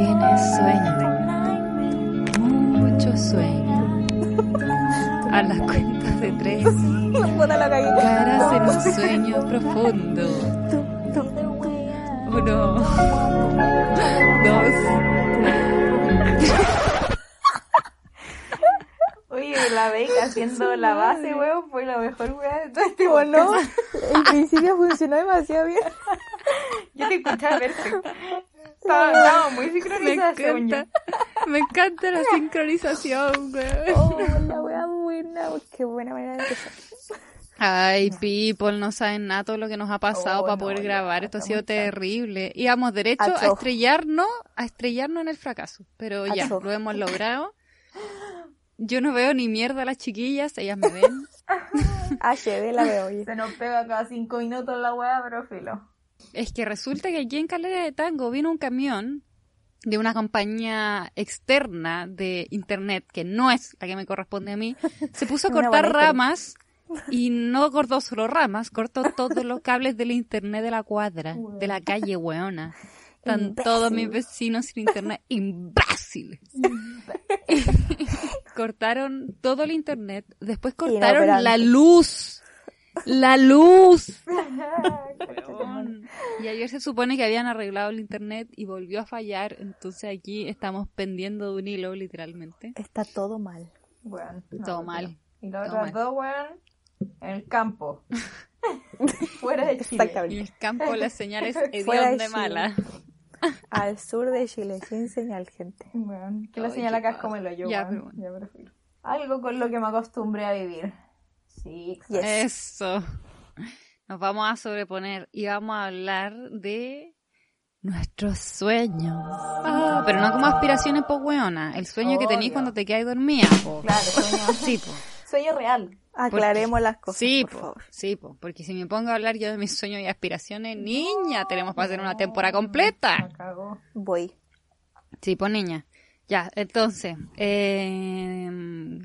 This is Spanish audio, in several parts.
tienes sueño, mucho sueño, a las cuentas de tres caerás en un sueño profundo. Uno, dos, Oye, la beca haciendo la base, weón, fue la mejor weá de todo este ¿O no? podcast. En principio funcionó demasiado bien. Yo te escuchaba perfecto. Estaba, estaba muy me sincronizada, según yo. encanta, me encanta la sincronización, weón. Oh, la wea buena. Qué buena manera de empezar. Ay, people, no saben nada todo lo que nos ha pasado Oh, para no, poder grabar. Esto ha sido terrible. Íbamos derecho a estrellarnos, a estrellarnos en el fracaso. Pero ya, lo hemos logrado. Yo no veo ni mierda a las chiquillas, ellas me ven. HD la veo. Se nos pega cada cinco minutos la weá, pero filo. Es que resulta que aquí en Calera de Tango vino un camión de una compañía externa de internet, que no es la que me corresponde a mí, se puso a cortar ramas y no cortó solo ramas, cortó todos los cables del internet de la cuadra, de la calle, weona. Están Imbécil. todos mis vecinos sin internet, imbéciles. cortaron todo el internet, después cortaron la luz. La luz. Y ayer se supone que habían arreglado el internet y volvió a fallar, entonces aquí estamos pendiendo de un hilo, literalmente. Está todo mal. Weón. no, Todo no. mal. Y las Todo otras mal. dos, weón, en el campo. Fuera de Chile. Y Exactamente. el campo las señales Fuera de mala. Al sur de Chile, sin señal, gente. Que la qué acá es como el hoyo, Ya, pero bueno. Ya, pero filo. Algo con lo que me acostumbré a vivir. Sí, exacto. Eso. Nos vamos a sobreponer y vamos a hablar de nuestros sueños. Ah, pero no como aspiraciones po weona. El sueño que tenéis cuando te quedas dormida, po. Claro, sueño, Sí, po. sueño real. Aclaremos las cosas, Sí, por po. favor. Sí, po. Porque si me pongo a hablar yo de mis sueños y aspiraciones, niña, tenemos para hacer una temporada completa. Me cagó. Voy. Sí, pues niña. Ya, entonces, eh,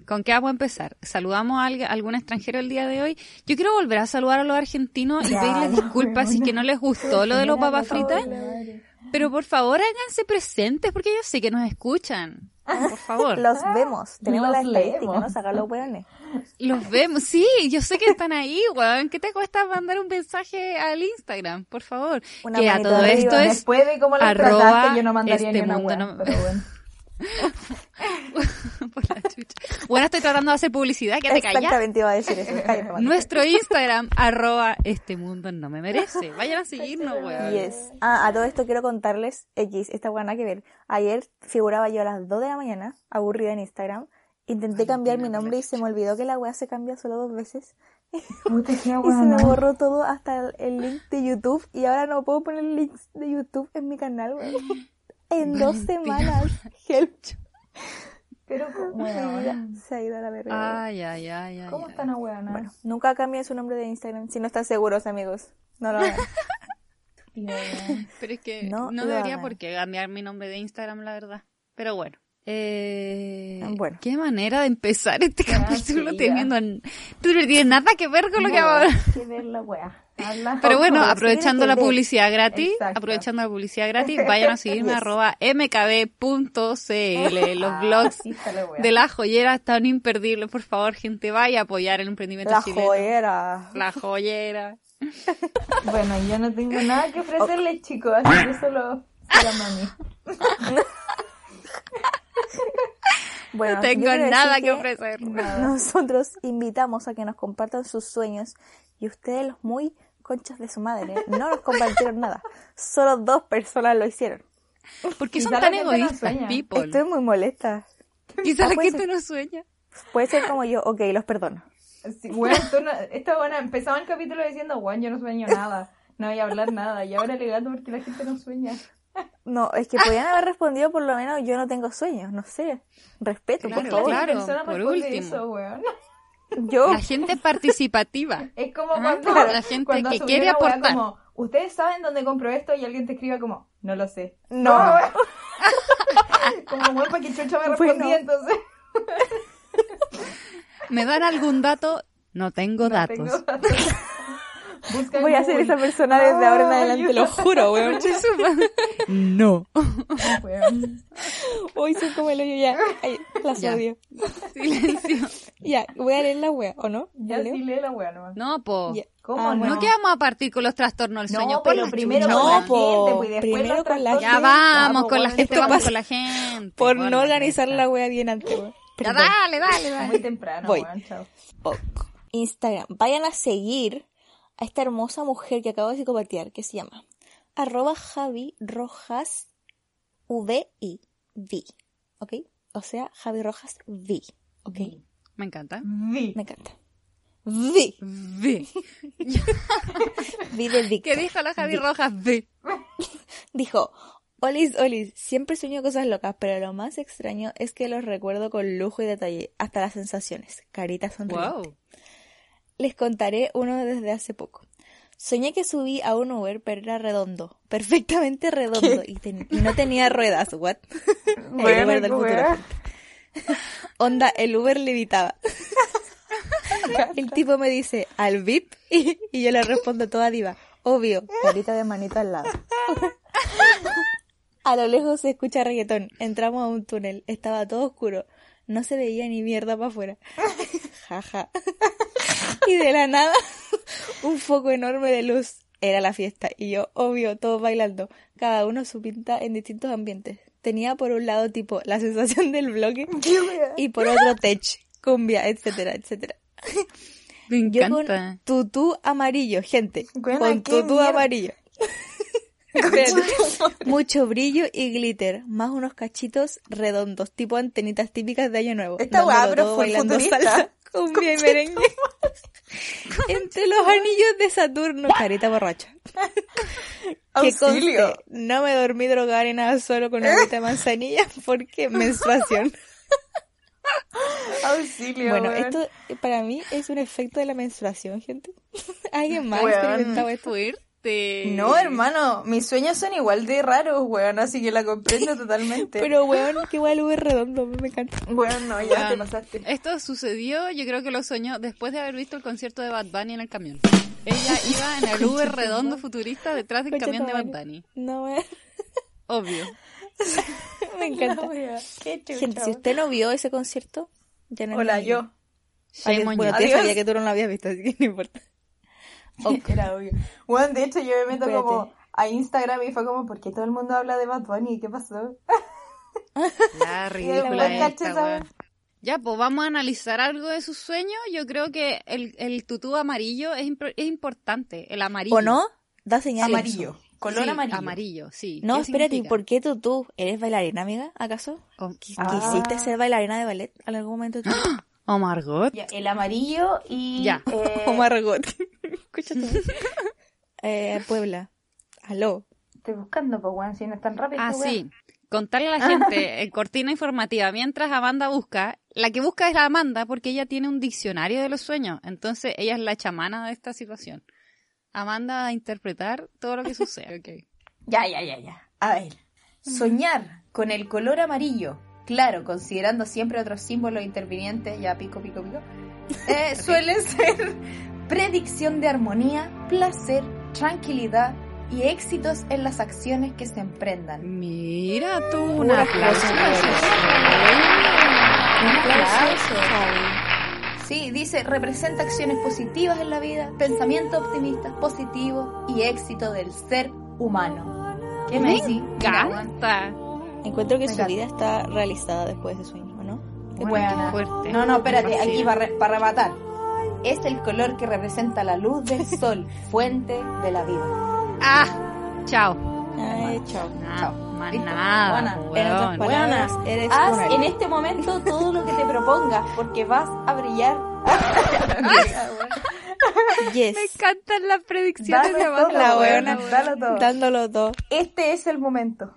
¿con qué vamos a empezar? ¿Saludamos a alg- algún extranjero el día de hoy? Yo quiero volver a saludar a los argentinos y Ya, pedirles no, disculpas si es que no les gustó lo de los papas fritas. Pero por favor háganse presentes porque yo sé que nos escuchan. Por favor. Los vemos. Tenemos Los la estadística, leemos. los weones. Los vemos. Sí, yo sé que están ahí, weón. ¿Qué te cuesta mandar un mensaje al Instagram? Por favor. Una que a todo arriba. esto es Después de cómo arroba trataste, yo no mandaría este ni una mundo no- pero bueno. por la chucha. Bueno, estoy tratando de hacer publicidad, que te callas. Exactamente iba a decir eso. Nuestro Instagram, arroba este mundo no me merece. Vayan a seguirnos, weón. Yes. Ah, a todo esto quiero contarles, X, esta buena que ver. Ayer figuraba yo a las 2 de la mañana, aburrida en Instagram. Intenté cambiar mi nombre y se me olvidó que la wea se cambia solo dos veces. Y se me borró todo hasta el, el link de YouTube. Y ahora no puedo poner links de YouTube en mi canal, weón. En dos semanas. Help. Pero, weón. se ha ido a la verga. Ay, ay, ay, ay. ¿Cómo ay. están a weón? Bueno, nunca cambien su nombre de Instagram si no están seguros, amigos. No lo hagan. Pero es que No no, debería por qué cambiar mi nombre de Instagram, la verdad. Pero bueno. Eh, Bueno. Qué manera de empezar este capítulo sí, teniendo... No tiene nada que ver con lo que hablar. que ver la weá. Habla. Pero bueno, aprovechando la que publicidad gratis, Exacto. aprovechando la publicidad gratis, vayan a seguirme Yes. arroba mkb.cl. Los blogs la de la joyera están imperdibles. Por favor, gente, vaya a apoyar el emprendimiento La chileno. joyera. La joyera. Bueno, yo no tengo nada que ofrecerles, chicos, así que solo se la mami. Bueno, no tengo nada decir que ofrecer. Nosotros invitamos a que nos compartan sus sueños y ustedes los muy conchas de su madre no nos compartieron nada. Solo dos personas lo hicieron. ¿Por qué Quizá son la tan no egoístas, people? Estoy muy molesta. Quizás la puede gente no sueña. Puede ser como yo, ok, los perdono. Sí, tú no, esta buena empezaba el capítulo diciendo, weón, yo no sueño nada, no voy a hablar nada, y ahora alegando porque la gente no sueña. No, es que podían haber respondido por lo menos yo no tengo sueños, no sé. Respeto, Claro, por favor. claro. por último. eso, weón. Yo, La gente participativa. Es como Ah, cuando, claro, la gente cuando que quiere aportar. como, ustedes saben dónde compro esto y alguien te escriba como, no lo sé. No. como weón, para que Chucho me respondía Bueno. entonces. ¿Me dan algún dato? No tengo No datos. tengo datos. Busca Voy a ser esa persona desde ahora en adelante, lo juro, weón. No. Hoy soy como el hoyo ya. Ay, las Ya. odio. Silencio. Ya, voy a leer la wea, ¿o no? Ya ¿La leo? sí lee la wea nomás. No, po. Ya. ¿Cómo Ah, no? bueno. No que vamos a partir con los trastornos del sueño. No, por pero la primero chucha. con la No, po. gente, pues, y después Primero con la trastornos. Ya gente. vamos Ah, con la pues, gente, vamos pasa con la gente. Por no la organizar la wea bien antes, weón. Ya Perdón. dale, dale, Muy dale. temprano, Voy. weón, chao. Ok. Instagram. Vayan a seguir a esta hermosa mujer que acabo de psicopatear, que se llama arroba Javi Rojas VI V. ¿Ok? O sea, Javi Rojas V. ¿Ok? Me encanta. Vi. Me encanta. V. V. V de Víctor. ¿Qué dijo la Javi Rojas? V. Dijo, Olis, Olis, siempre sueño cosas locas, pero lo más extraño es que los recuerdo con lujo y detalle, hasta las sensaciones. Carita sonriente. Wow. Les contaré uno desde hace poco. Soñé que subí a un Uber, pero era redondo, perfectamente redondo, y, ten- y no tenía ruedas. ¿What? el Bueno, Uber del futuro. Onda, el Uber levitaba. el tipo me dice, al VIP, y, y yo le respondo toda diva. Obvio, carita de manito al lado. A lo lejos se escucha reggaetón. Entramos a un túnel. Estaba todo oscuro. No se veía ni mierda para afuera. Jaja. Y de la nada, un foco enorme de luz. Era la fiesta. Y yo, obvio, todos bailando. Cada uno su pinta en distintos ambientes. Tenía por un lado tipo la sensación del bloque y por otro tech, cumbia, etcétera, etcétera. Me Yo con encanta. tutú amarillo, gente. Con tutú mierda. amarillo. Mucho brillo y glitter, más unos cachitos redondos, tipo antenitas típicas de Año Nuevo. Esta weá, pero fue bailando futurista. salsa, cumbia y merengue. Entre los anillos de Saturno, carita borracha. Que Auxilio. conste, no me dormí drogada ni nada solo con agüita de manzanilla porque menstruación. Auxilio, Bueno, weón. esto eh, para mí es un efecto de la menstruación, gente. ¿Alguien más ha Weón. experimentado esto? Fuerte. No, hermano, mis sueños son igual de raros, weón, así que la comprendo totalmente. Pero weón, que igual es redondo, me encanta. Bueno, no, ya te Weón, pasaste. Esto sucedió, yo creo que lo soñó después de haber visto el concierto de Bad Bunny en el camión. Ella iba en el Uber redondo futurista detrás del Concha camión de Bad. Bunny. No, weón, Obvio. me encanta. Qué Gente, si weón. usted no vio ese concierto, ya no es Hola, yo. Adiós. on Bueno, te sabía que tú no lo habías visto, así que no importa. Era obvio. Bueno, de hecho yo me meto Espérate. como a Instagram y fue como, ¿por qué todo el mundo habla de Bad Bunny? ¿Qué pasó? La ridícula esta. Ya, pues vamos a analizar algo de sus sueños. Yo creo que el, el tutú amarillo es, es importante. El amarillo. ¿O no? Da señal. Amarillo. Color Sí, amarillo. Amarillo, sí. No, ¿Qué espérate, ¿y significa? por qué tú, tú eres bailarina, amiga? ¿Acaso? Oh, ¿Quis- Ah. ¿Quisiste ser bailarina de ballet en algún momento? de tu oh, Margot. Ya, el amarillo y... Ya. eh, O Margot. Escúchate. eh, Puebla. Aló. Estoy buscando, pues, weón, si no es tan rápido. Ah, sí. Contarle a la gente en cortina informativa mientras Amanda busca. La que busca es la Amanda porque ella tiene un diccionario de los sueños. Entonces ella es la chamana de esta situación. Amanda va a interpretar todo lo que sucede. Ya, ya, ya, ya. A ver. Soñar con el color amarillo, claro, considerando siempre otros símbolos intervinientes, ya pico, pico, pico, eh, suele ser predicción de armonía, placer, tranquilidad y éxitos en las acciones que se emprendan. Mira tú, un aplauso. cosa, Un aplauso. Sí, dice, representa acciones positivas en la vida, pensamiento optimista, positivo y éxito del ser humano. ¿Qué me Me encanta. Encuentro que Me su encanta. vida está realizada después de ese sueño, ¿o ¿no? Qué Buena. fuerte. No, no, espérate, aquí para, para rematar. Es el color que representa la luz del sol, fuente de la vida. Ah, chao. Ay, chao. Chao. más nada. En otras palabras, Buena. eres Haz en este momento todo lo que te propongas, porque vas a brillar. Yes. Me encantan las predicciones de todo. La weona dándolo todo. Este es el momento.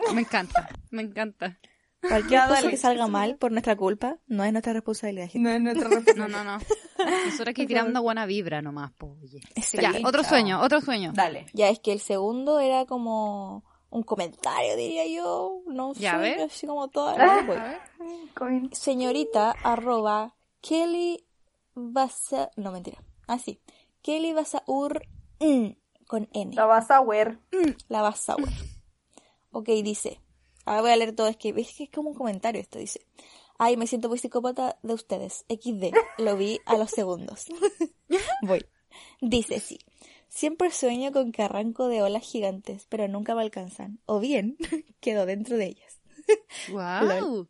Me encanta, me encanta. Cualquier cosa que salga mal por nuestra culpa no es nuestra responsabilidad. gente. No es nuestra No, responsabilidad. no, no. Nosotros aquí tirando buena vibra nomás, po, oye. Ya, otro sueño, otro sueño. Dale. Ya es que el segundo era como un comentario, diría yo. No Ya, sé, así como toda. Ah. voy. A ver. Coin. Señorita arroba Kelly Basa... No, mentira. Ah, sí. Kelly Basaur mm, con N. La vas a ver. La Basaur. Ok, dice. Ahora voy a leer todo. Es que, es que es como un comentario esto. Dice. Ay, me siento muy psicópata de ustedes. XD. Lo vi a los segundos. voy. Dice sí. Siempre sueño con que arranco de olas gigantes, pero nunca me alcanzan. O bien, quedo dentro de ellas. Wow.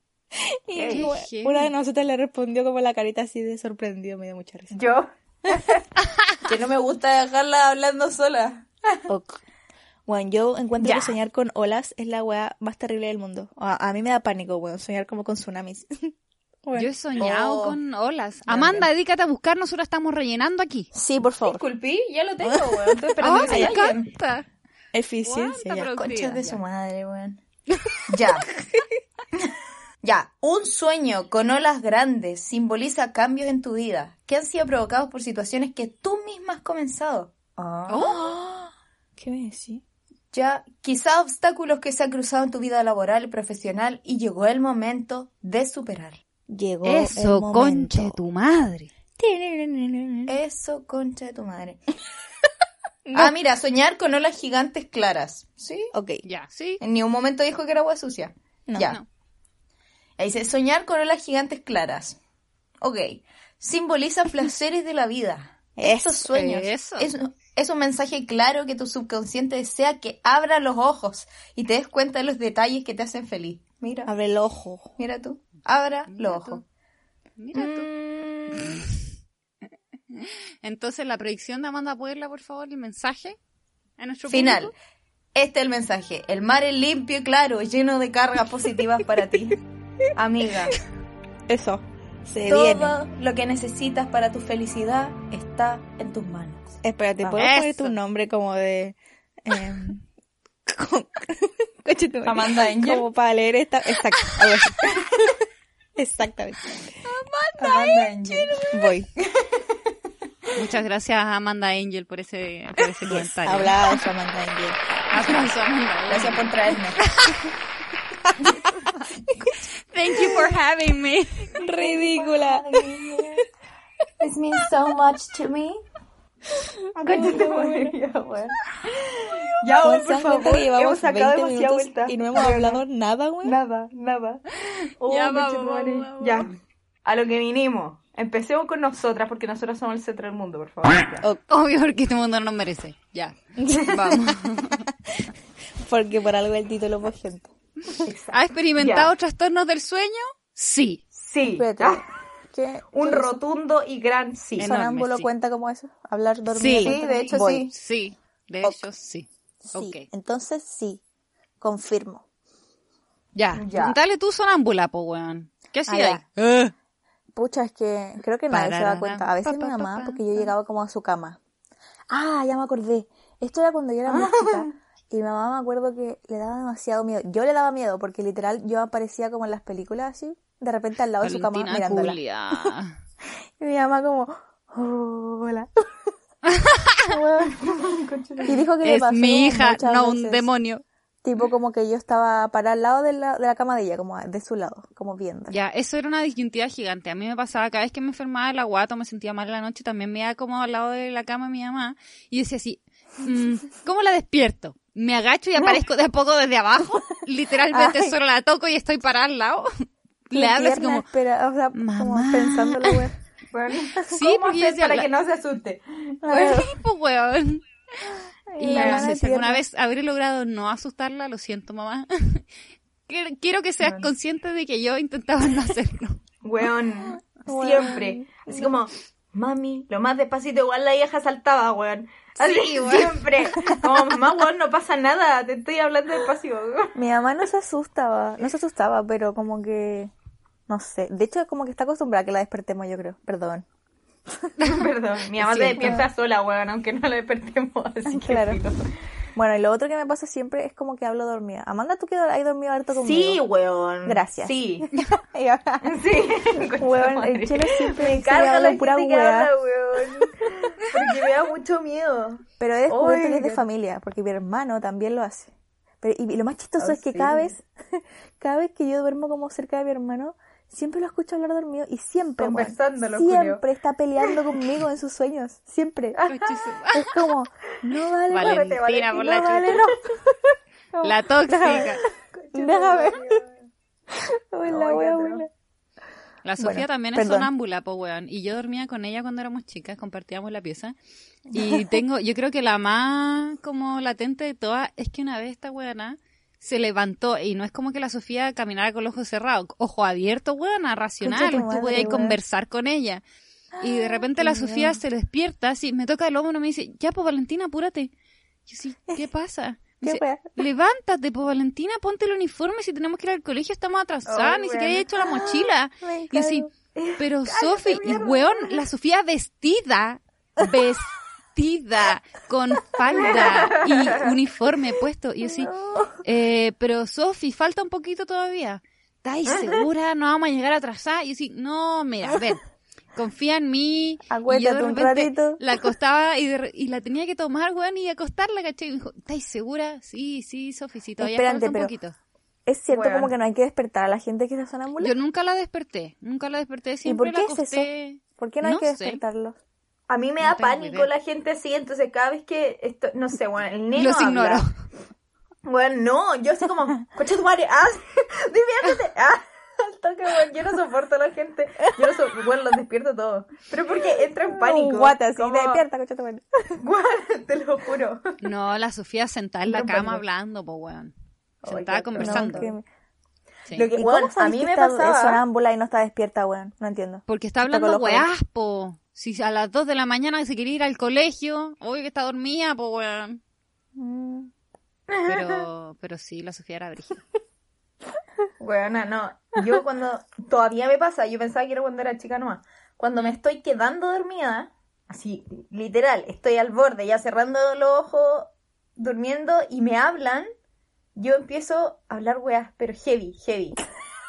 Y una de nosotras le respondió como la carita así de sorprendido, me dio mucha risa. Yo. que no me gusta dejarla hablando sola. Ok. Bueno, yo encuentro Ya. que soñar con olas es la weá más terrible del mundo. A, a mí me da pánico, weón, soñar como con tsunamis. Weón. Yo he soñado Oh. con olas. Amanda, dedícate a buscar, nosotros estamos rellenando aquí. Sí, por favor. Disculpi, ya lo tengo, weón. Estoy esperando ¡Oh, que me encanta! Eficiencia, ¿Cuánta ya. Conchas de Ya. su madre, weón. Ya. ya. Un sueño con olas grandes simboliza cambios en tu vida que han sido provocados por situaciones que tú misma has comenzado. Ah. Oh, ¿Qué me decís? Ya, quizá obstáculos que se han cruzado en tu vida laboral y profesional y llegó el momento de superar. Llegó Eso, el conche momento. tu madre. Eso, concha de tu madre. Ah, mira, soñar con olas gigantes claras. ¿Sí? Ok, Ya, sí. En ningún momento dijo que era agua sucia. No, ya. no. Ahí dice, soñar con olas gigantes claras. Ok. Simboliza placeres de la vida. Estos Eso, sueños. eso. Es, es un mensaje claro que tu subconsciente desea que abra los ojos y te des cuenta de los detalles que te hacen feliz. Mira, abre el ojo. mira tú. Abra Mira los ojos. Mira tú. Mm, Entonces, la predicción de Amanda Puebla, por favor, el mensaje a nuestro Final. público. Este es el mensaje. El mar es limpio y claro, lleno de cargas positivas para ti. Amiga, Eso. Se todo viene. lo que necesitas para tu felicidad está en tus manos. Espérate. ¿puedo poner tu nombre como de... em, con-. Amanda Angel. Como para leer esta... Exacto. Exactamente. Amanda Angel. Voy. Muchas gracias a Amanda Angel por ese, por ese comentario. De su Amanda Angel. Aplauso, Amanda Angel. Gracias por traerme. Thank you for having me. Ridícula. This means so much to me. Ya, Juan, weón, ¿se por dan cuenta favor. que Hemos sacado 20 demasiada vuelta. y no hemos hablado nada, güey? Nada, nada. Oh, Ya, vamos, vamos. Ya. A lo que vinimos. Empecemos con nosotras porque nosotras somos el centro del mundo, por favor. Ya. Obvio, porque este mundo no nos merece. Ya. Vamos. porque por algo el título fue gente. ¿Ha experimentado Ya. trastornos del sueño? Sí. Sí. Espérate. Ah, ¿Qué? Un rotundo y gran sí. ¿Sonámbulo sí. cuenta como eso? ¿Hablar dormido? Sí. de hecho Voy. sí. Sí. De hecho, sí. Sí, Ok. entonces sí. Confirmo. Ya. Ya. Dale tú sonámbula, po, weón. ¿Qué hacía ya. ahí? Pucha, es que creo que nadie se da cuenta. A veces pa, mi pa, mamá, pa, porque yo llegaba como a su cama. Ah, ya me acordé. Esto era cuando yo era muy chica. Y mi mamá me acuerdo que le daba demasiado miedo. Yo le daba miedo porque literal yo aparecía como en las películas así, de repente al lado de su cama mirándola. Y mi mamá como, "Oh, hola. y dijo que le Es pasó mi hija, no un demonio. Tipo como que yo estaba para al lado de la, de la cama de ella, como de su lado, como viendo. Ya, eso era una disyuntiva gigante. A mí me pasaba cada vez que me enfermaba de la guata o me sentía mal en la noche, también me iba como al lado de la cama de mi mamá y decía así, ¿cómo la despierto? ¿Me agacho y aparezco de a poco desde abajo? Literalmente Ay. solo la toco y estoy parada al lado. Le hablo así tierna, como, espera, o sea, como "Mamá". wea. Bueno, Sí, ¿Cómo porque hacer para la- que no se asuste? "Sí, pues, weón. Y no sé, si alguna vez habré logrado no asustarla, lo siento, mamá. Quiero- que seas Bueno. consciente de que yo intentaba no hacerlo. Weón, Weón. siempre. Así como, mami, lo más despacito, igual la vieja saltaba, weón. Así, Sí, siempre. Como, mamá, weón, no pasa nada, te estoy hablando despacio. Mi mamá no se asustaba, no se asustaba, pero como que, no sé. De hecho, como que está acostumbrada a que la despertemos, yo creo. Perdón. Perdón, mi mamá Siento. despierta sola, weón, aunque no la despertemos, así que Claro. filo. Bueno, y lo otro que me pasa siempre es como que hablo dormida. Amanda, tú que has dormido harto conmigo. Sí, weón. Gracias. Sí. Y ahora- Sí. Weón, el chelo siempre me hablo la pura gente que habla, weón. Porque me da mucho miedo. Pero he descubierto que es de familia, porque mi hermano también lo hace. Pero, y lo más chistoso ¿Ah, es que sí? cada vez, cada vez que yo duermo como cerca de mi hermano, Siempre lo escucho hablar dormido y siempre, siempre Julio. está peleando conmigo en sus sueños. Siempre. Es como, no vale, no, Valentina por la vale, no. La tóxica. Déjame. La Sofía Bueno, también es perdón. sonámbula, po weón. Y yo dormía con ella cuando éramos chicas, compartíamos la pieza. Y tengo, yo creo que la más como latente de todas es que una vez esta weona se levantó y no es como que la Sofía caminara con los ojos cerrados, ojo abierto, weona, racional. Tú madre, podías conversar con ella. Y de repente la Ay, Sofía se despierta, así, me toca el hombro y me dice, ya, pues Valentina, apúrate. Yo sí, ¿qué pasa? Levántate, pues Valentina, ponte el uniforme, si tenemos que ir al colegio estamos atrasadas, Ay, ni siquiera he hecho la mochila. Y yo sí, pero Sofi, y weón, la Sofía vestida, vestida, con falda y uniforme puesto. Y yo sí, eh, pero Sofi, falta un poquito todavía. ¿Estáis segura? No vamos a llegar atrasada. Y yo sí, no, mira, ven. Confía en mí. Y yo de repente. La acostaba y, de re- y la tenía que tomar, weón, y acostarla, ¿cachai? Y me dijo, ¿estáis segura? Sí, sí, Sofi, sí, todavía Espérate, falta un pero- poquito. Es cierto como que no hay que despertar a la gente que está sonámbula. Yo nunca la desperté, nunca la desperté, siempre por qué la es eso? acosté. ¿Por qué no hay no que sé. despertarlos? A mí me No da pánico idea. la gente así, entonces cada vez que esto, no sé, bueno, el neno Los habla. ignoro. Bueno, no, yo así como, coche tu madre, ah, diviértete, ah, al toque, bueno, yo no soporto a la gente, yo no soporto, bueno, los despierto todos, pero porque entra en pánico. Un guata así, como, despierta, coche tu madre. Guau, te lo juro. No, la Sofía sentada en la cama pánico. hablando, pues weón. Ay, Sentada qué conversando. No, que- Sí. Lo que- ¿Y Weón, cómo a mí que me está pasaba- sonámbula y no está despierta, weón? No entiendo. Porque está hablando weás, po. Si a las 2 de la mañana se quiere ir al colegio, hoy que está dormida, pues weón. Pero, pero sí, la Sofía era brígida. Bueno, no, yo cuando, todavía me pasa, yo pensaba que era cuando era chica nomás, cuando me estoy quedando dormida, así, literal, estoy al borde, ya cerrando los ojos, durmiendo, y me hablan, yo empiezo a hablar weas, pero heavy, heavy.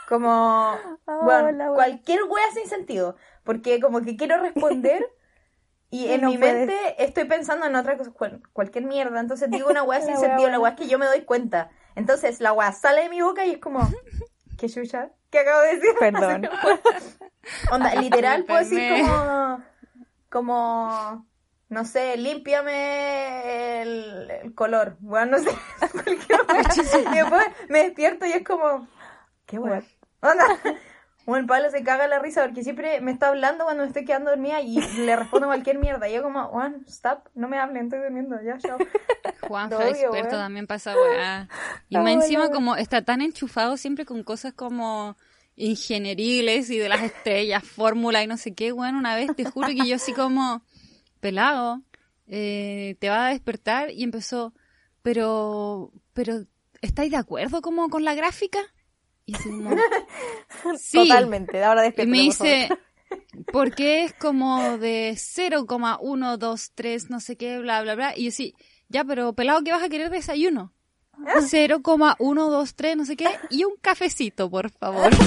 Como, bueno, wea. cualquier wea sin sentido, porque como que quiero responder y en no mi puedes. mente estoy pensando en otra cosa, cual- cualquier mierda, entonces digo una La sin sentido, la wea es que yo me doy cuenta. Entonces la wea sale de mi boca y es como, ¿qué chucha? ¿Qué acabo de decir? Perdón. Onda, literal puedo decir como, como, no sé, límpiame el, el color, bueno, no sé, cualquier. Y después me despierto y es como, ¿qué wea? Onda, bueno, el Pablo se caga la risa porque siempre me está hablando cuando me estoy quedando dormida y le respondo cualquier mierda. Y yo como, Juan, stop, no me hablen, estoy durmiendo, ya, chao. Lo odio, experto weón. también pasa weá. Y más encima weón. como está tan enchufado siempre con cosas como ingenieriles y de las estrellas, fórmula y no sé qué, bueno, una vez te juro que yo así como, pelado, eh, te va a despertar y empezó, pero, pero, ¿estáis de acuerdo como con la gráfica? Y así como, sí. Totalmente, ahora Y despierta. me dice, porque es como de 0,123, no sé qué, bla, bla, bla. Y yo sí, ya, pero pelado, ¿qué vas a querer desayuno? 0,123, no sé qué, y un cafecito, por favor.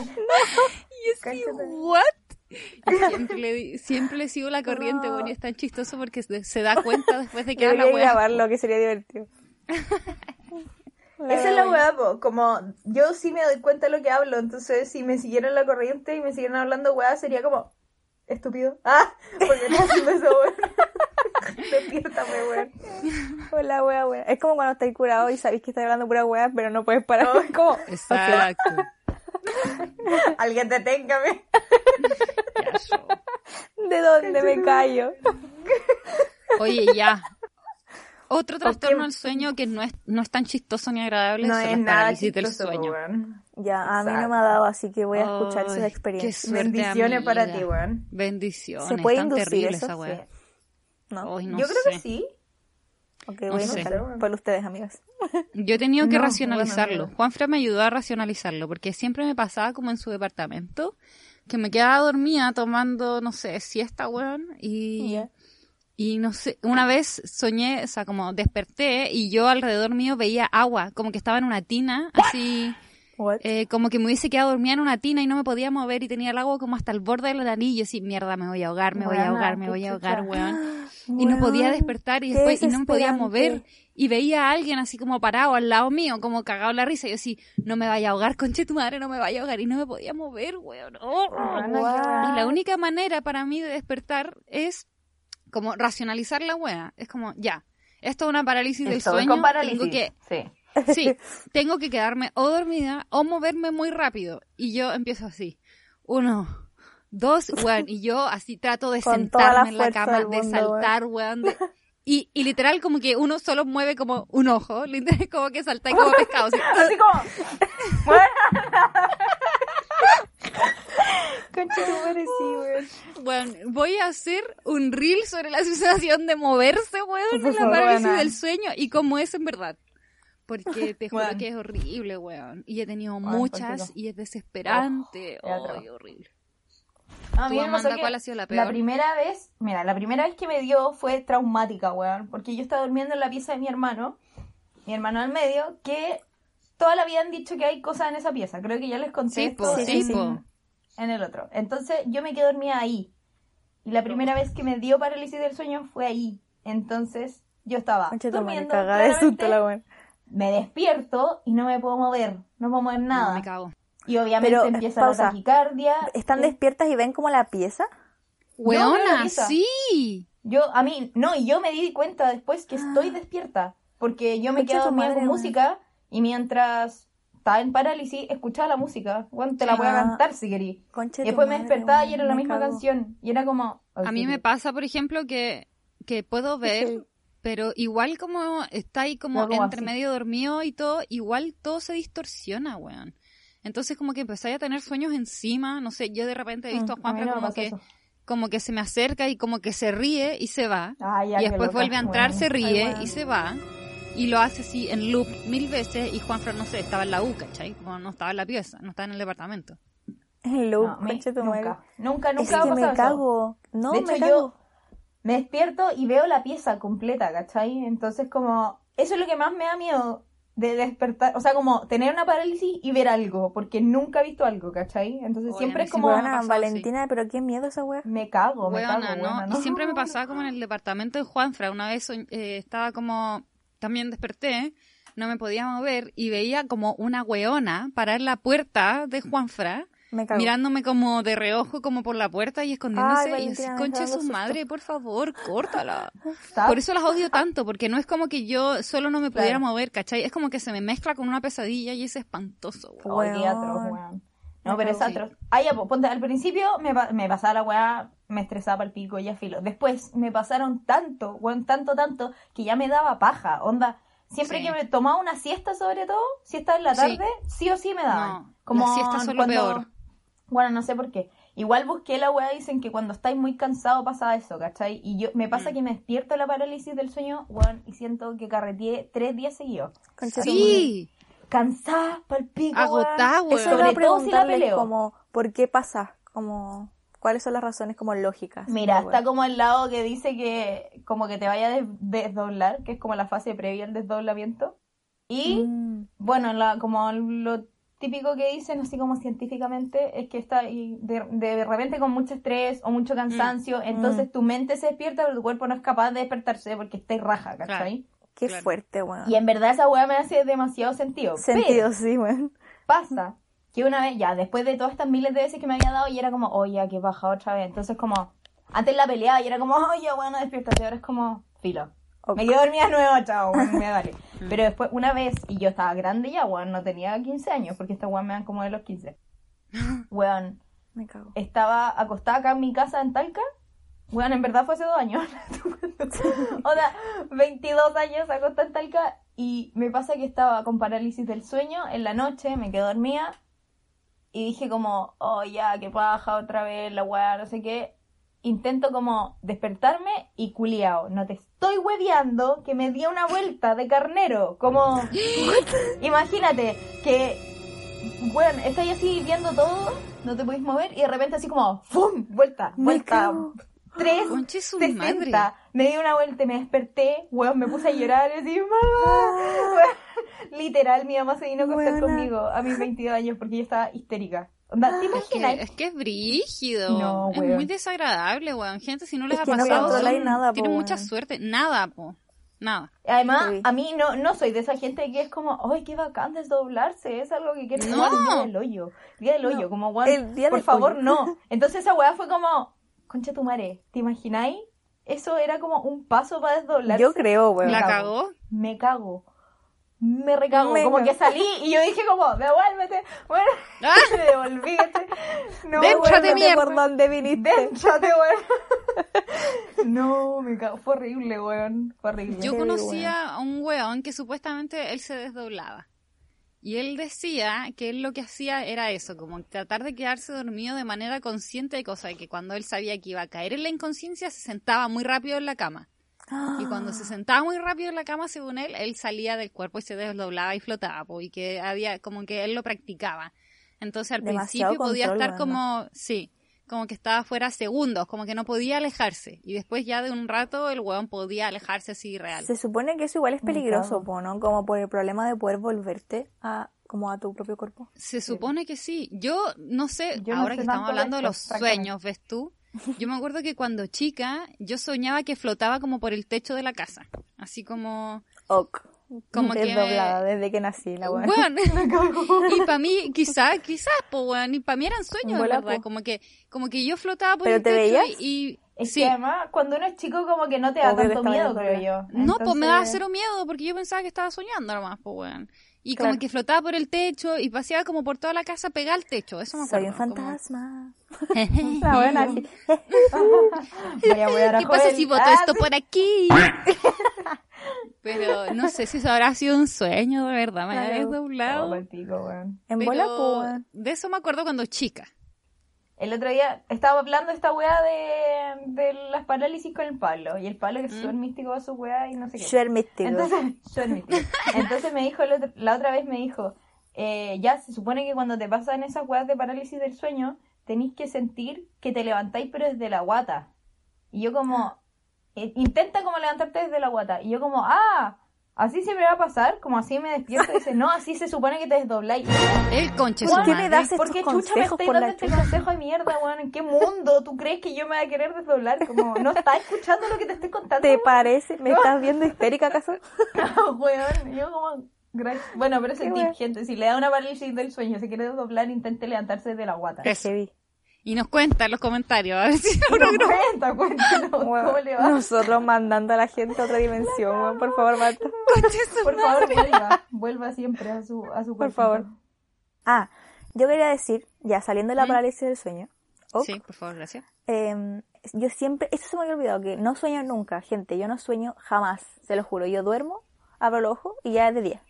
y yo sí. ¿what? Y siempre le, siempre le sigo la corriente, bueno, y es tan chistoso porque se, se da cuenta después de que habla weá. grabarlo, que sería divertido. Esa es la weá, po, como yo sí me doy cuenta de lo que hablo, entonces si me siguieran la corriente y me siguieran hablando weá, sería como, estúpido. Ah, porque estás haciendo eso, weón. Despiértame, weón. Hola, wea, wea. Es como cuando estáis curado y sabéis que estáis hablando pura wea, pero no puedes parar. Es como, Exacto. Alguien deténgame. ¿de dónde me callo? Oye, ya. Otro trastorno del sueño que no es, no es tan chistoso ni agradable No son es las nada parálisis del sueño. weón. Ya, a mí no Exacto. me ha dado, así que voy a escuchar sus Ay, experiencias. qué suerte, Bendiciones para amiga. ti, weón. Bendiciones. ¿Se puede tan inducir terrible eso? esa weá. ¿No? Ay, no Yo creo sé. que sí. Ok, no voy a. Por ustedes, amigas. Yo he tenido que No, racionalizarlo. bueno, Juanfra me ayudó a racionalizarlo porque siempre me pasaba como en su departamento que me quedaba dormida tomando, no sé, siesta, weón, y, Ya. Y no sé, una vez soñé, o sea, como desperté y yo alrededor mío veía agua, como que estaba en una tina, así, eh, como que me hubiese quedado dormida en una tina y no me podía mover y tenía el agua como hasta el borde de la nariz. Y yo así, mierda, me voy a ahogar, me voy a ahogar, me voy a ahogar, weón. Y no podía despertar y después y no me podía mover. Y veía a alguien así como parado al lado mío, como cagado en la risa. Y yo así, no me vaya a ahogar, conche tu madre, no me vaya a ahogar. Y no me podía mover, weón. Oh. Weón. Y la única manera para mí de despertar es como racionalizar la wea. Es como, ya, esto es una parálisis del sueño. con parálisis. Tengo que, Sí. sí, tengo que quedarme o dormida o moverme muy rápido. Y yo empiezo así. Uno, dos, weón. Y yo así trato de Con toda la sentarme en la cama, de saltar, weón. de- y, y literal como que uno solo mueve como un ojo. Literal como que salta como pescado. así. Así como. Concha tu madre, sí, weón. Bueno, voy a hacer un reel sobre la sensación de moverse, weón, en la parálisis del sueño y cómo es en verdad. Porque te juro que es horrible, weón. Y he tenido muchas contigo. y es desesperante. Oh, es. Ay, horrible. A mí Amanda, que ¿cuál ha sido la La peor? primera vez, mira, la primera vez que me dio fue traumática, weón. Porque yo estaba durmiendo en la pieza de mi hermano, mi hermano al medio, que toda la vida han dicho que hay cosas en esa pieza. Creo que ya les conté Sí, po, Sí, sí, en el otro. Entonces yo me quedé dormida ahí. Y la primera vez que me dio parálisis del sueño fue ahí. Entonces yo estaba durmiendo, de susto la me despierto y no me puedo mover, no puedo mover No, nada. me cago. y obviamente Pero, empieza pausa. la taquicardia. ¿Están Eh, despiertas y ven como la pieza? pieza. sí. Yo, a mí, no, y yo me di cuenta después que estoy despierta. Porque yo me quedé dormida con música y mientras estaba en parálisis, escuchaba la música. Bueno, te la voy a cantar si querí. Concha Y después me despertaba y era la misma canción. Y era como. A mí me pasa, por ejemplo, que, que puedo ver, pero igual como está ahí como entre así. medio dormido y todo, igual todo se distorsiona, weón. Entonces como que empezáis a tener sueños encima, no sé, yo de repente he visto a Mm, A Juanfra no como que, eso. como que se me acerca y como que se ríe y se va. Ah, ya, y después loca, vuelve a entrar, se ríe Ay, y se va. Y lo hace así en loop mil veces y Juanfra, no sé, estaba en la U, ¿cachai? Como no estaba en la pieza, no estaba en el departamento. El loop, No, madre. nunca, nunca, Es nunca que me me eso. cago. No, de me hecho, cago. yo me despierto y veo la pieza completa, ¿cachai? Entonces, como, eso es lo que más me da miedo de despertar, o sea, como tener una parálisis y ver algo, porque nunca he visto algo, ¿cachai? Entonces, Oye, siempre es como, me pasado, Valentina, pero qué miedo esa wea. me cago, me cago, ¿no? weona, Y siempre me pasaba como en el departamento de Juanfra. Una vez eh, estaba como, también desperté, no me podía mover y veía como una weona parar la puerta de Juanfra, mirándome como de reojo, como por la puerta y escondiéndose. Ay, y así, concha su madre, por favor, córtala. Por eso las odio tanto, porque no es como que yo solo no me pudiera Claro. mover, ¿cachai? Es como que se me mezcla con una pesadilla y es espantoso, weón. No, pero es atroz. Ah, ya, pues, ponte, al principio me, me pasaba la weá, me estresaba el pico, ya filo. Después me pasaron tanto, weón, tanto, tanto, que ya me daba paja. Onda, siempre Sí. que me tomaba una siesta, sobre todo, siesta en la tarde, sí, o sí me daban. No, Como las siestas son lo cuando- peor. Bueno, no sé por qué. Igual busqué la weá, dicen que cuando estáis muy cansado pasa eso, ¿cachai? Y yo, me pasa Mm. que me despierto de la parálisis del sueño, weón, y siento que carreteé tres días seguidos. Sí, Cansada, palpico, Agotada, weón. Eso Sobre todo si la preguntarles peleo. como, ¿por qué pasa? Como, ¿cuáles son las razones como lógicas? Mira, está como el lado que dice que como que te vaya a des- desdoblar, que es como la fase previa al desdoblamiento. Y Mm, bueno, la, como lo típico que dicen así como científicamente es que está ahí de, de repente con mucho estrés o mucho cansancio, entonces tu mente se despierta pero tu cuerpo no es capaz de despertarse porque está raja, ¿cachai? Qué Claro. fuerte, weón. Y en verdad esa weá me hace demasiado sentido. Sentido, sí, weón. pasa que una vez, ya, después de todas estas miles de veces que me había dado, y era como, oye, que baja otra vez. Entonces, como, antes la peleaba y era como, oye, bueno, despiértate. Ahora es como, filo. Ok. Me quedo dormida de nuevo, chao, bueno, me vale. Pero después, una vez, y yo estaba grande ya, weón, no tenía 15 años, porque estas weón me dan como de los 15. Weón, Me cago. estaba acostada acá en mi casa en Talca. Weón, en verdad fue hace dos años. o sea, 22 años acostada en Talca. Y me pasa que estaba con parálisis del sueño en la noche, me quedé dormida. Y dije como, oh ya, que paja otra vez, la weá, no sé qué. Intento como despertarme y culiao. No te estoy hueveando que me di una vuelta de carnero. Como, imagínate que, bueno, estoy así viendo todo, no te podéis mover y de repente así como, ¡fum! Vuelta, vuelta. Cago. Tres, Conche su 60. madre. Me di una vuelta me desperté, weón, me puse a llorar y así, mamá. Weón, literal, mi mamá se vino a acostar conmigo a mis 22 años porque yo estaba histérica. Onda, ¿Te Es que, imaginas? es que es brígido. No, es muy desagradable, weón. Gente, si no les Es ha que no pasado, controláis son- nada, po, tienen mucha weón. suerte. Nada, po. Nada. Además, Sí. a mí no, no soy de esa gente que es como, ¡ay, qué bacán desdoblarse! Es algo que quiero No. el día del hoyo. El día del hoyo, No, como, weón, el día por del favor, hoyo. no. Entonces esa weá fue como, concha tu madre, ¿te imagináis? Eso era como un paso para desdoblarse. Yo creo, weón. ¿La cago. cagó? Me cago. Me recago. Me como cago. que salí y yo dije como, devuélvete. Bueno, ¡Ah! me devolví. No, Cuéntame mierda. por dónde viniste. Weón. No, me cago. Fue horrible, weón. Fue horrible. Yo conocía a un weón que supuestamente él se desdoblaba. Y él decía que él lo que hacía era eso, como tratar de quedarse dormido de manera consciente, cosa de que cuando él sabía que iba a caer en la inconsciencia, se sentaba muy rápido en la cama. Y cuando se sentaba muy rápido en la cama, según él, él salía del cuerpo y se desdoblaba y flotaba, po, y que había, como que él lo practicaba. Entonces al Demasiado principio podía control, estar como, sí, como que estaba fuera segundos, como que no podía alejarse. Y después ya de un rato el weón podía alejarse así real. Se supone que eso igual es peligroso, po, ¿no? Como por el problema de poder volverte a como a tu propio cuerpo. Se supone que sí. Yo no sé, Yo no ahora sé que estamos de hablando de los sueños, ¿ves tú? Yo me acuerdo que cuando chica, yo soñaba que flotaba como por el techo de la casa. Así como... Ok. Como que- Desdoblada desde que nací, la weón. Bueno, y para mí, quizás, quizás, pues, bueno, y para mí eran sueños, de Bola, verdad. po. Como que, como que yo flotaba por ¿Pero el te techo veías? y... Es sí. que además, cuando uno es chico, como que no te da Obvio tanto miedo, creo yo. No, pues me daba Entonces- cero miedo porque yo pensaba que estaba soñando nomás, pues, weón. Y Claro. como que flotaba por el techo y paseaba como por toda la casa pegada al techo, eso me acuerdo. Soy un como- fantasma. La buena ¿Qué pasa si boto Ah, esto sí. por aquí? Pero no sé si eso habrá sido un sueño, de verdad, me había weón. En Pero bola, de eso me acuerdo cuando chica. El otro día estaba hablando esta weá de, de las parálisis con el Pablo. Y el Pablo que es ¿Mm? súper místico a su weá y no sé qué. Era místico. Entonces, místico. Entonces me dijo, el otro- la otra vez me dijo, eh, ya se supone que cuando te pasan esas weas de parálisis del sueño, tenéis que sentir que te levantáis pero desde la guata. Y yo como, intenta como levantarte desde la guata. Y yo como, ah, así se me va a pasar, como así me despierto. Y dice, no, así se supone que te desdobláis. El conche ¿Por qué me das ¿Por qué chucha me estáis dando este chucha? consejo de mierda, weón? ¿En qué mundo tú crees que yo me voy a querer desdoblar? Como, no estás escuchando lo que te estoy contando. ¿Te parece? ¿Me estás viendo histérica acaso? weón, yo como... gra- Bueno, pero ese tip, gente, si le da una parálisis del sueño, se quiere desdoblar, intente levantarse de la guata. Es- Es heavy. Y nos cuenta en los comentarios, a ver si No, cuenta, cuéntanos cómo le va. Nosotros mandando a la gente a otra dimensión. Por favor, Marta. Por favor, vuelva, vuelva siempre a su, a su Por favor. Ah, yo quería decir, ya saliendo de la parálisis del sueño, ok, Sí, por favor, gracias. eh, yo siempre, eso se me había olvidado, que no sueño nunca, gente, yo no sueño jamás, se lo juro, yo duermo, abro los ojos y ya es de día.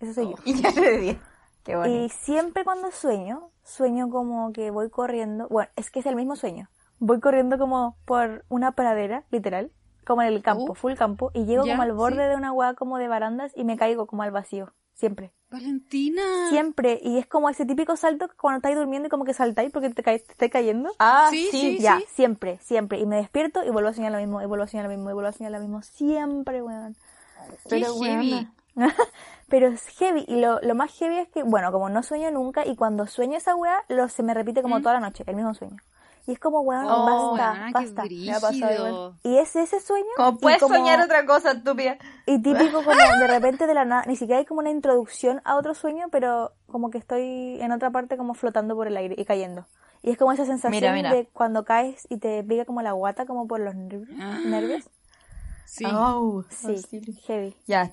Eso soy yo. Y ya le di. Qué Y bonito. siempre cuando sueño, sueño como que voy corriendo, bueno, es que es el mismo sueño, voy corriendo como por una pradera, literal, como en el campo, Uh. full campo, y llego Ya, como al borde sí. de una hueá como de barandas y me caigo como al vacío, siempre. Valentina. Siempre, y es como ese típico salto que cuando estáis durmiendo y como que saltáis porque te, caes, te estáis cayendo. Ah, Sí, sí, sí. ya, siempre, siempre. Y me despierto y vuelvo a soñar lo mismo, y vuelvo a soñar lo mismo, y vuelvo a soñar lo mismo. Siempre, weón. Qué Pero, heavy. Pero es heavy, y lo, lo más heavy es que, bueno, como no sueño nunca, y cuando sueño esa weá, lo, se me repite como ¿Mm? toda la noche, el mismo sueño. Y es como, weón, Oh, basta, basta. Me ha pasado. Y es ese sueño. Como puedes como- soñar otra cosa, estúpida. Y típico como de repente de la nada, ni siquiera hay como una introducción a otro sueño, pero como que estoy en otra parte como flotando por el aire y cayendo. Y es como esa sensación Mira, mira. de cuando caes y te pica como la guata, como por los nervios. Ah. nervios. Sí. Oh, Sí, heavy. Ya.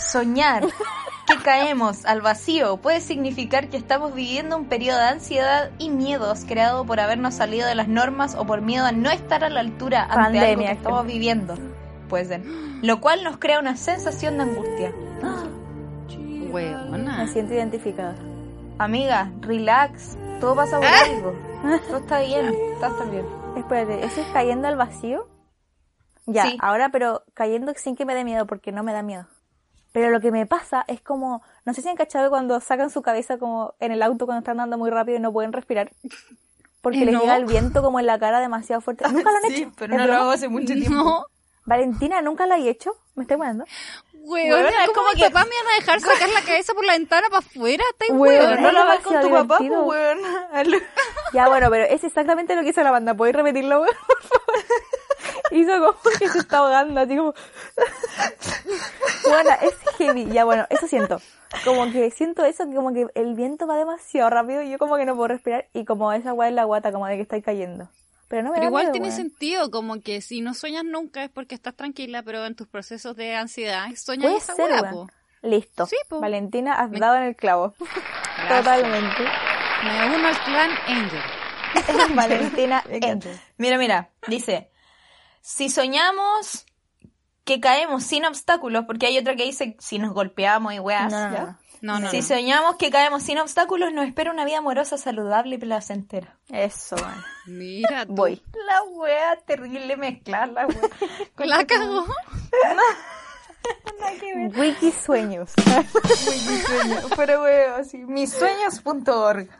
Soñar que caemos al vacío puede significar que estamos viviendo un periodo de ansiedad y miedos creado por habernos salido de las normas o por miedo a no estar a la altura ante algo Pandemia, que estamos viviendo. Puede ser. Lo cual nos crea una sensación de angustia. Weona. Me siento identificada. Amiga, relax. Todo pasa por algo. Todo está bien. Todo está bien. Espérate, ¿eso es cayendo al vacío? Ya, Sí. ahora, pero cayendo sin que me dé miedo, porque no me da miedo. Pero lo que me pasa es como, no sé si han cachado cuando sacan su cabeza como en el auto cuando están andando muy rápido y no pueden respirar. Porque Eh, les no. llega el viento como en la cara demasiado fuerte. Nunca lo han Sí, hecho. pero ¿Es no lo hago hace mucho tiempo. No. Valentina, ¿nunca la he hecho? ¿Me estoy jugando? Weón, Weona, es como que- papás me iban a dejar sacar la cabeza por la ventana para afuera, Weón, weón. No la vas con tu demasiado papá, divertido. pues, weón. Ya, bueno, pero es exactamente lo que hizo la banda. ¿Podéis repetirlo, weón? Por favor. Hizo como que se está ahogando, así como... Bueno, es heavy. Ya, bueno, eso siento. Como que siento eso, que como que el viento va demasiado rápido y yo como que no puedo respirar y como esa weá en la guata, como de que estáis cayendo. Pero no me Pero da igual miedo, tiene sentido, como que si no sueñas nunca es porque estás tranquila, pero en tus procesos de ansiedad sueñas Puede esa ser. Listo. Sí, po. Valentina, has dado en el clavo. Totalmente. Me uno al clan Angel. Valentina. Angel. Mira, mira, dice, si soñamos que caemos sin obstáculos, porque hay otra que dice si nos golpeamos y weas, No, no, no. Si no. soñamos que caemos sin obstáculos, nos espera una vida amorosa, saludable y placentera. Eso. Mira, tú. Voy. La wea terrible mezclar la wea. La cagó. Wiki sueños. Pero wea, así, missueños.org.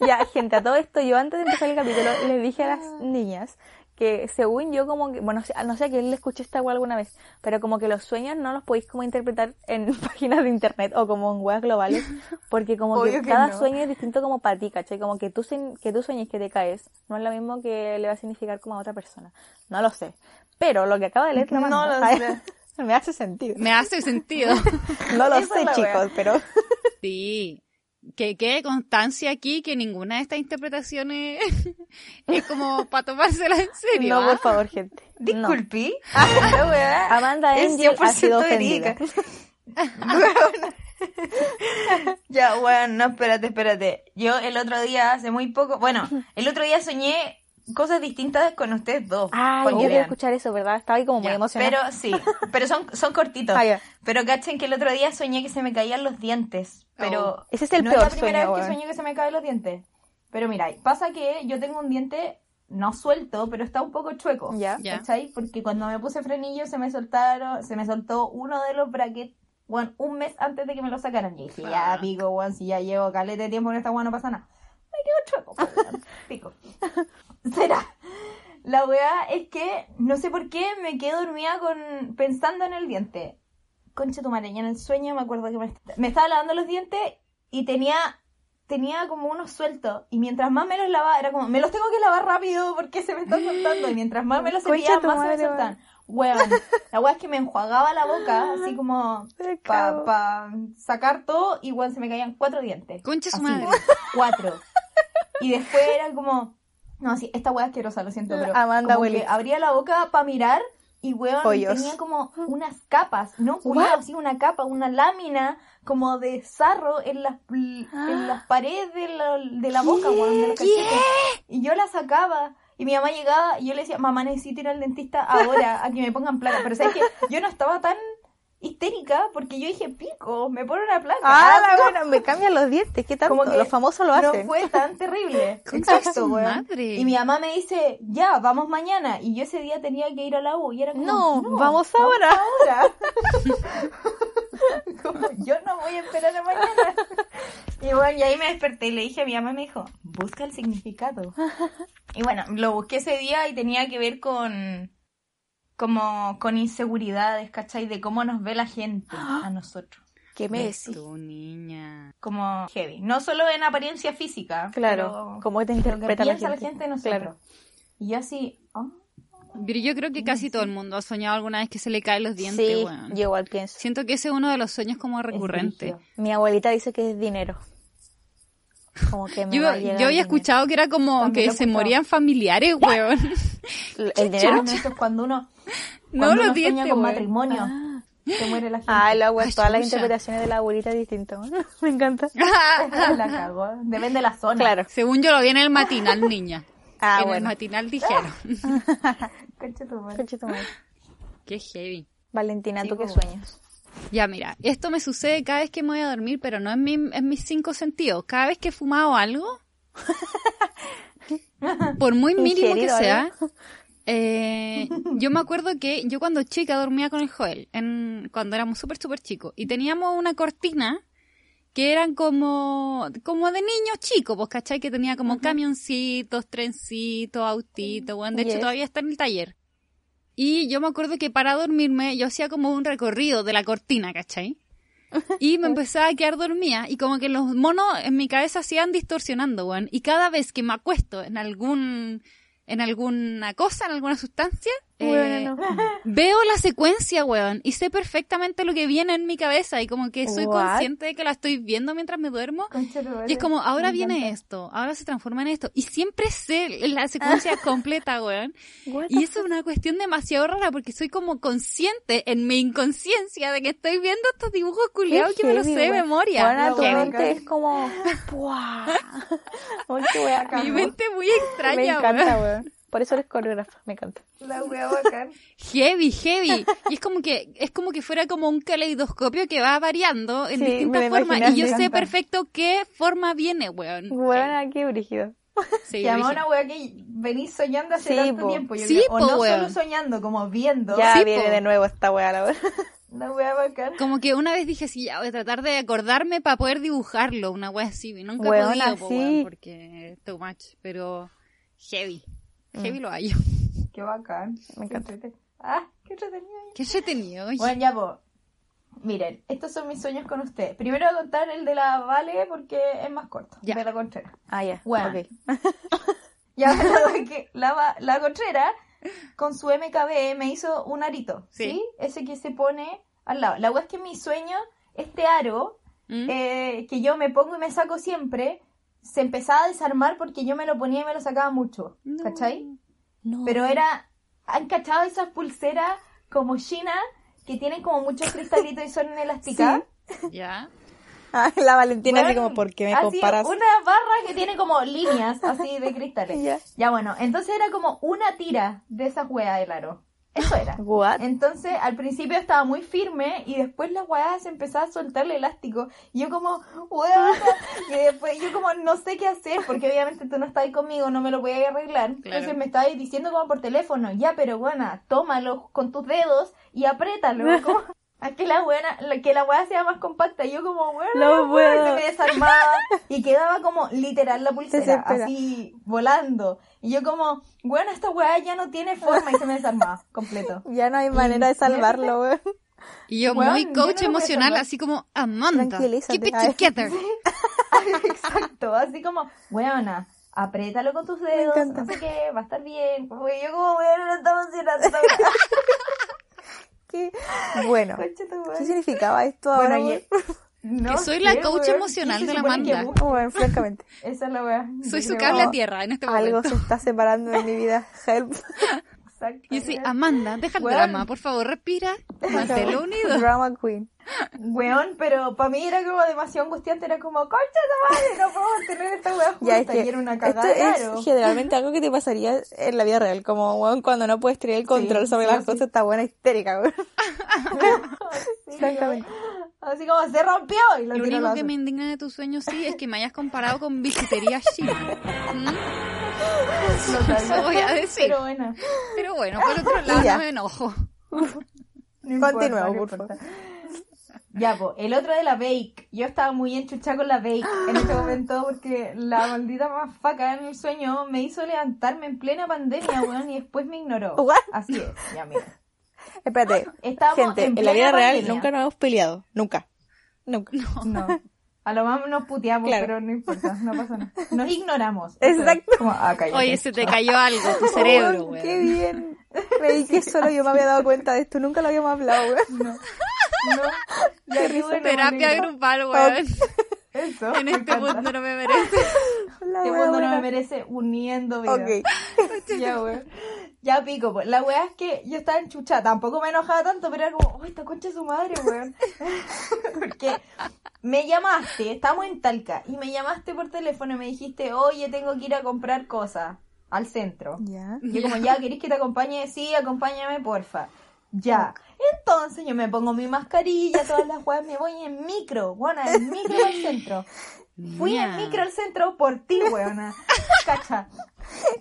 Ya, gente, a todo esto, yo antes de empezar el capítulo les dije a las niñas que según yo como que, bueno, no sé a quién le escuché esta wea alguna vez, pero como que los sueños no los podéis como interpretar en páginas de internet o como en weas globales, porque como que, cada no. sueño es distinto como para ti, ¿cachai? Como que tú, que tú sueñes que te caes, no es lo mismo que le va a significar como a otra persona. No lo sé. Pero lo que acaba de leer No lo sé. me hace sentido. Me hace sentido. No lo Esa sé, wea. chicos, pero... Sí. Que quede constancia aquí que ninguna de estas interpretaciones es como para tomársela en serio. No, ¿ah? por favor, gente. No. Disculpi. La wea Amanda es Angel ha sido 100% ofendida. ya, bueno, no, espérate, espérate. Yo el otro día, hace muy poco, bueno, el otro día soñé cosas distintas con ustedes dos. Para yo quiero escuchar eso, ¿verdad? Estaba ahí como muy Ya, emocionada. Pero sí, pero son, son cortitos. Ah. Pero cachen que el otro día soñé que se me caían los dientes. Pero Oh. Ese es el no peor es la primera sueño, vez que soñé que se me caen los dientes. Pero mira, pasa que yo tengo un diente no suelto, pero está un poco chueco. Ya. Ya. ¿Cachai? Porque cuando me puse frenillo se me soltaron, se me soltó uno de los brackets, bueno, un mes antes de que me lo sacaran. Y dije, ya, Ah. pico, weón, si ya llevo caleta de tiempo en esta weón, no pasa nada. Me quedo chueco, pues, pico. Será. La weá es que no sé por qué me quedé dormida con pensando en el diente. Concha tu madre, ya en el sueño me acuerdo que me, me estaba lavando los dientes y tenía tenía como unos sueltos y mientras más me los lavaba era como me los tengo que lavar rápido porque se me están soltando y mientras más me los cepillaba más se me soltaban. Weón, la weá es que me enjuagaba la boca así como para pa sacar todo y weón se me caían cuatro dientes. Concha su madre. Cuatro. Y después era como, no, sí, esta es asquerosa, lo siento, pero Amanda como que abría la boca para mirar y weón Pollos. tenía como unas capas, ¿no? Cuidado, así una capa, una lámina como de sarro en las, en las paredes de la, de la boca, weón, de los cachetes. Y yo la sacaba. Y mi mamá llegaba y yo le decía, mamá, necesito ir al dentista ahora a que me pongan placa. Pero sabes que yo no estaba tan histérica porque yo dije, pico, me pone una placa. Ah, la pico. buena, me cambian los dientes. ¿Qué tanto? Como que los famosos lo hacen. No fue tan terrible. Exacto, weón. Y mi mamá me dice, ya, vamos mañana. Y yo ese día tenía que ir a la U y era como, No, vamos ahora. ahora. Como, yo no voy a esperar a mañana. Y bueno, y ahí me desperté y le dije a mi mamá y me dijo, busca el significado. Y bueno, lo busqué ese día y tenía que ver con como con inseguridades, ¿cachai? De cómo nos ve la gente a nosotros. ¿Qué me decís? tú, niña. Como heavy. No solo en apariencia física. Claro, pero cómo te interpreta la piensa gente. la gente de nosotros. Claro. Y yo así, oh, Pero yo creo que casi todo el mundo ha soñado alguna vez que se le caen los dientes, Sí, weón. yo igual pienso. Siento que ese es uno de los sueños como brígido. Mi abuelita dice que es dinero. Como que me Yo, va a yo había dinero. escuchado que era como También que se morían familiares, weón. El dinero. Es cuando uno, No los dientes, sueña con matrimonio. Se muere la gente. Ah, la wea, Ay, todas las interpretaciones de la abuelita es distinto. me encanta. la cagó. Depende de la zona. Claro. Según yo lo vi en el matinal, niña. Ah, en el bueno. matinal dijeron. Madre. Qué heavy. Valentina, Sí, ¿tú qué po. sueños? Ya, mira, esto me sucede cada vez que me voy a dormir, pero no en, mi, en mis cinco sentidos. Cada vez que he fumado algo, por muy mínimo que sea, algo. Eh, yo me acuerdo que yo cuando chica dormía con el Joel, en, cuando éramos súper, súper chicos, y teníamos una cortina que eran como, como de niños chicos, pues, ¿cachai? Que tenía como camioncitos, trencitos, autitos, bueno, de hecho todavía está en el taller. Y yo me acuerdo que para dormirme yo hacía como un recorrido de la cortina, ¿cachai? Y me empezaba a quedar dormida y como que los monos en mi cabeza se iban distorsionando, weón. Y cada vez que me acuesto en algún en alguna cosa, en alguna sustancia, eh, Bueno. veo la secuencia, weón, y sé perfectamente lo que viene en mi cabeza y como que soy What? consciente de que la estoy viendo mientras me duermo. Y es como, ahora viene esto, ahora se transforma en esto. Y siempre sé la secuencia completa, weón. What Y eso es una cuestión demasiado rara porque soy como consciente en mi inconsciencia de que estoy viendo estos dibujos culiados que me los sé de memoria. Bueno, tu Heavy. mente es como. Mi mente muy Me extraña, encanta, weón. weón. Por eso eres coreógrafa, me encanta. La wea bacán. Heavy, heavy. Y es como que, es como que fuera como un caleidoscopio que va variando en Sí, me distintas formas. Y yo sé perfecto qué forma viene, weón. Weón, qué brígido. Sí, Y además brígido. una wea que venís soñando hace Sí, tanto po. tiempo. Yo Sí, creo. O po, no weón. solo soñando, como viendo. Ya Sí, viene po. de nuevo esta wea, la verdad. Una wea bacán. Como que una vez dije, sí, ya voy a tratar de acordarme para poder dibujarlo, una wea así. Y nunca he Weona, podido, po, sí. weón, porque es too much. Pero heavy. Heavy Mm. lo hallo. Qué bacán. Me encanta. Qué entrete- Ah, qué entretenido. Qué entretenido. Bueno, ya, pues. Miren, estos son mis sueños con ustedes. Primero voy a contar el de la Vale porque es más corto. Ya. De la Contreras. Ah, ya. Bueno. ok. Ya, la la, Contreras con su MKB me hizo un arito. Sí. ¿Sí? Ese que se pone al lado. La wea es que en mi sueño, este aro ¿Mm? eh, que yo me pongo y me saco siempre, se empezaba a desarmar porque yo me lo ponía y me lo sacaba mucho. No. ¿Cachai? No. Pero era. ¿Han cachado esas pulseras como China que tienen como muchos cristalitos y son elásticas? Ya. Ah, la Valentina así Bueno, como, ¿por qué me así, comparas? Una barra que tiene como líneas así de cristales. Ya. Ya bueno, entonces era como una tira de esas weas del aro. Eso era. What? Entonces, al principio estaba muy firme y después la weá se empezaba a soltar el elástico. Y yo como, weá. Y después yo como, no sé qué hacer porque obviamente tú no estás ahí conmigo, no me lo voy a arreglar. Claro. Entonces me estabas diciendo como por teléfono, ya, pero buena, tómalo con tus dedos y apriétalo. Como, a que la buena, que la weá sea más compacta. Y yo como, weá, No puedo. se me desarmaba y quedaba como literal la pulsera, así volando. Y yo como, bueno, esta weá ya no tiene forma y se me desarmaba completo. Ya no hay manera de salvarlo, weón. Y yo Weón, muy yo no coach voy a emocional, así como, Amanda, keep it together. Exacto, así como, weona, apriétalo con tus dedos, no sé qué, va a estar bien. Como que yo como, weona, no estamos haciendo ¿Qué? Bueno. ¿qué significaba esto ahora, Bueno, y- no Que soy la coach weón, emocional ¿qué se de la que Amanda. busco? Bueno, francamente. Esa es la weá. Soy su cable a tierra en este Algo momento. se está separando de mi vida. Help. Exacto. Y sí. Amanda, deja el drama, por favor, respira, manténlo unido. Drama Queen. Weón, pero para mí era como demasiado angustiante, era como, concha tu madre, no puedo tener esta weá junta. Ya, es que y era una esto cagada, claro. es generalmente algo que te pasaría en la vida real. Como, weón, cuando no puedes tener el control Sí, sobre sí, las sí. cosas, está buena histérica, weón. Sí, Francamente. Así como se rompió y lo Lo único que me indigna de tus sueños, sí, es que me hayas comparado con bisutería china. ¿Mm? Eso voy a decir. Pero bueno, Pero bueno, por otro lado, Ya. no me enojo. no Continuemos, por importa. Ya, pues, el otro de la Bake. Yo estaba muy enchuchada con la Bake en este momento porque la maldita más faca en el sueño me hizo levantarme en plena pandemia, weón, y después me ignoró. What? Así es, ya mira. Espérate. Estábamos Gente, en en la vida real nunca nos hemos peleado. Nunca. Nunca. No. A lo más nos puteamos, Claro. pero no importa, no pasa nada. Nos ignoramos. Exacto. Como, ah, cállate. Oye, se te cayó algo, tu cerebro, Weón, Qué bien. Creí que solo yo me había dado cuenta de esto. Nunca lo habíamos hablado, weón. No. Ya, bueno, Terapia grupal, weón. Eso. En este encanta. mundo no me merece. La Este wea mundo no me merece uniendo vidas. Ok. Ya, weón. Ya pico, pues. La weá es que yo estaba enchuchada. Tampoco me enojaba tanto, pero era como, ¡ay, esta concha es su madre, weón! Porque me llamaste, estamos en Talca, y me llamaste por teléfono y me dijiste, oye, tengo que ir a comprar cosas al centro. Ya. Y yo como, ya, ¿querés que te acompañe? Sí, acompáñame, porfa. Ya. Entonces yo me pongo mi mascarilla, todas las weas, me voy en micro, buena, en micro al centro. Fui en Ya. micro al centro por ti, weona. Cacha.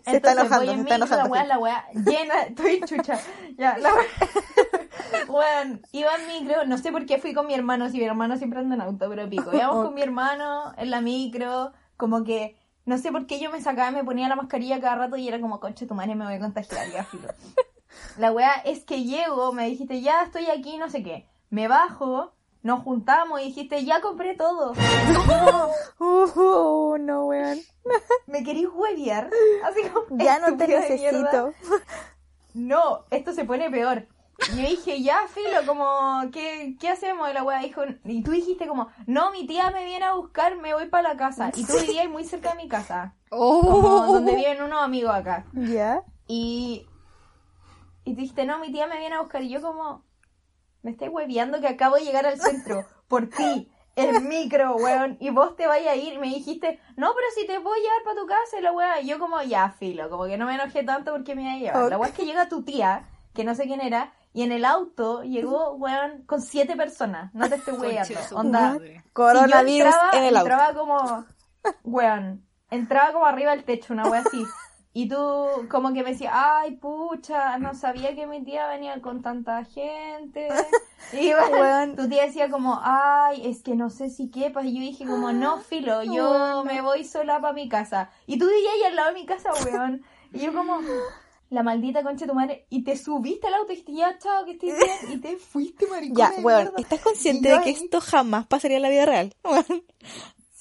Se está enojando, voy se en está micro, enojando, La weá, la weá llena, estoy chucha. Ya, la weá. Weón, iba en micro, no sé por qué fui con mi hermano, si mi hermano siempre anda en auto, pero pico. Íbamos con mi hermano en la micro, como que, no sé por qué yo me sacaba y me ponía la mascarilla cada rato y era como, concha tu madre, me voy a contagiar, ya filo. La weá es que llego, me dijiste, ya estoy aquí, no sé qué. Me bajo, nos juntamos y dijiste, ya compré todo. Uh, no, weón. ¿Me querís hueviar? Así como, Ya no te necesito. No, esto se pone peor. Y yo dije, ya, filo, como, ¿qué, qué hacemos? Y la weá dijo, y tú dijiste como, no, mi tía me viene a buscar, me voy para la casa. Y tú vivías muy cerca de mi casa, como Oh. donde viven unos amigos acá. ¿Ya? Y, y dijiste, no, mi tía me viene a buscar. Y yo como, me estáis hueviando que acabo de llegar al centro por ti, en micro, weón. Y vos te vayas a ir. Y me dijiste, no, pero si te voy a llevar para tu casa, y la weá. Y yo como, ya, filo, como que no me enojé tanto porque me iba a llevar. La weá es que llega tu tía, que no sé quién era, y en el auto llegó, weón, con siete personas. No te estoy weyando. Onda. Coronavirus si yo entraba, en el auto. entraba como, weón, entraba como arriba del techo, una wea así. Y tú como que me decías, ay, pucha, no sabía que mi tía venía con tanta gente. Y Weón. tu tía decía como, ay, es que no sé si quepas. Y yo dije como, no, filo, yo me voy sola para mi casa. Y tú vivías ahí al lado de mi casa, weón. Y yo como, la maldita concha de tu madre. Y te subiste al auto y dijiste, ya, chao, que estés bien. Y te fuiste, maricón. Ya, weón, ¿estás consciente de que ahí- esto jamás pasaría en la vida real?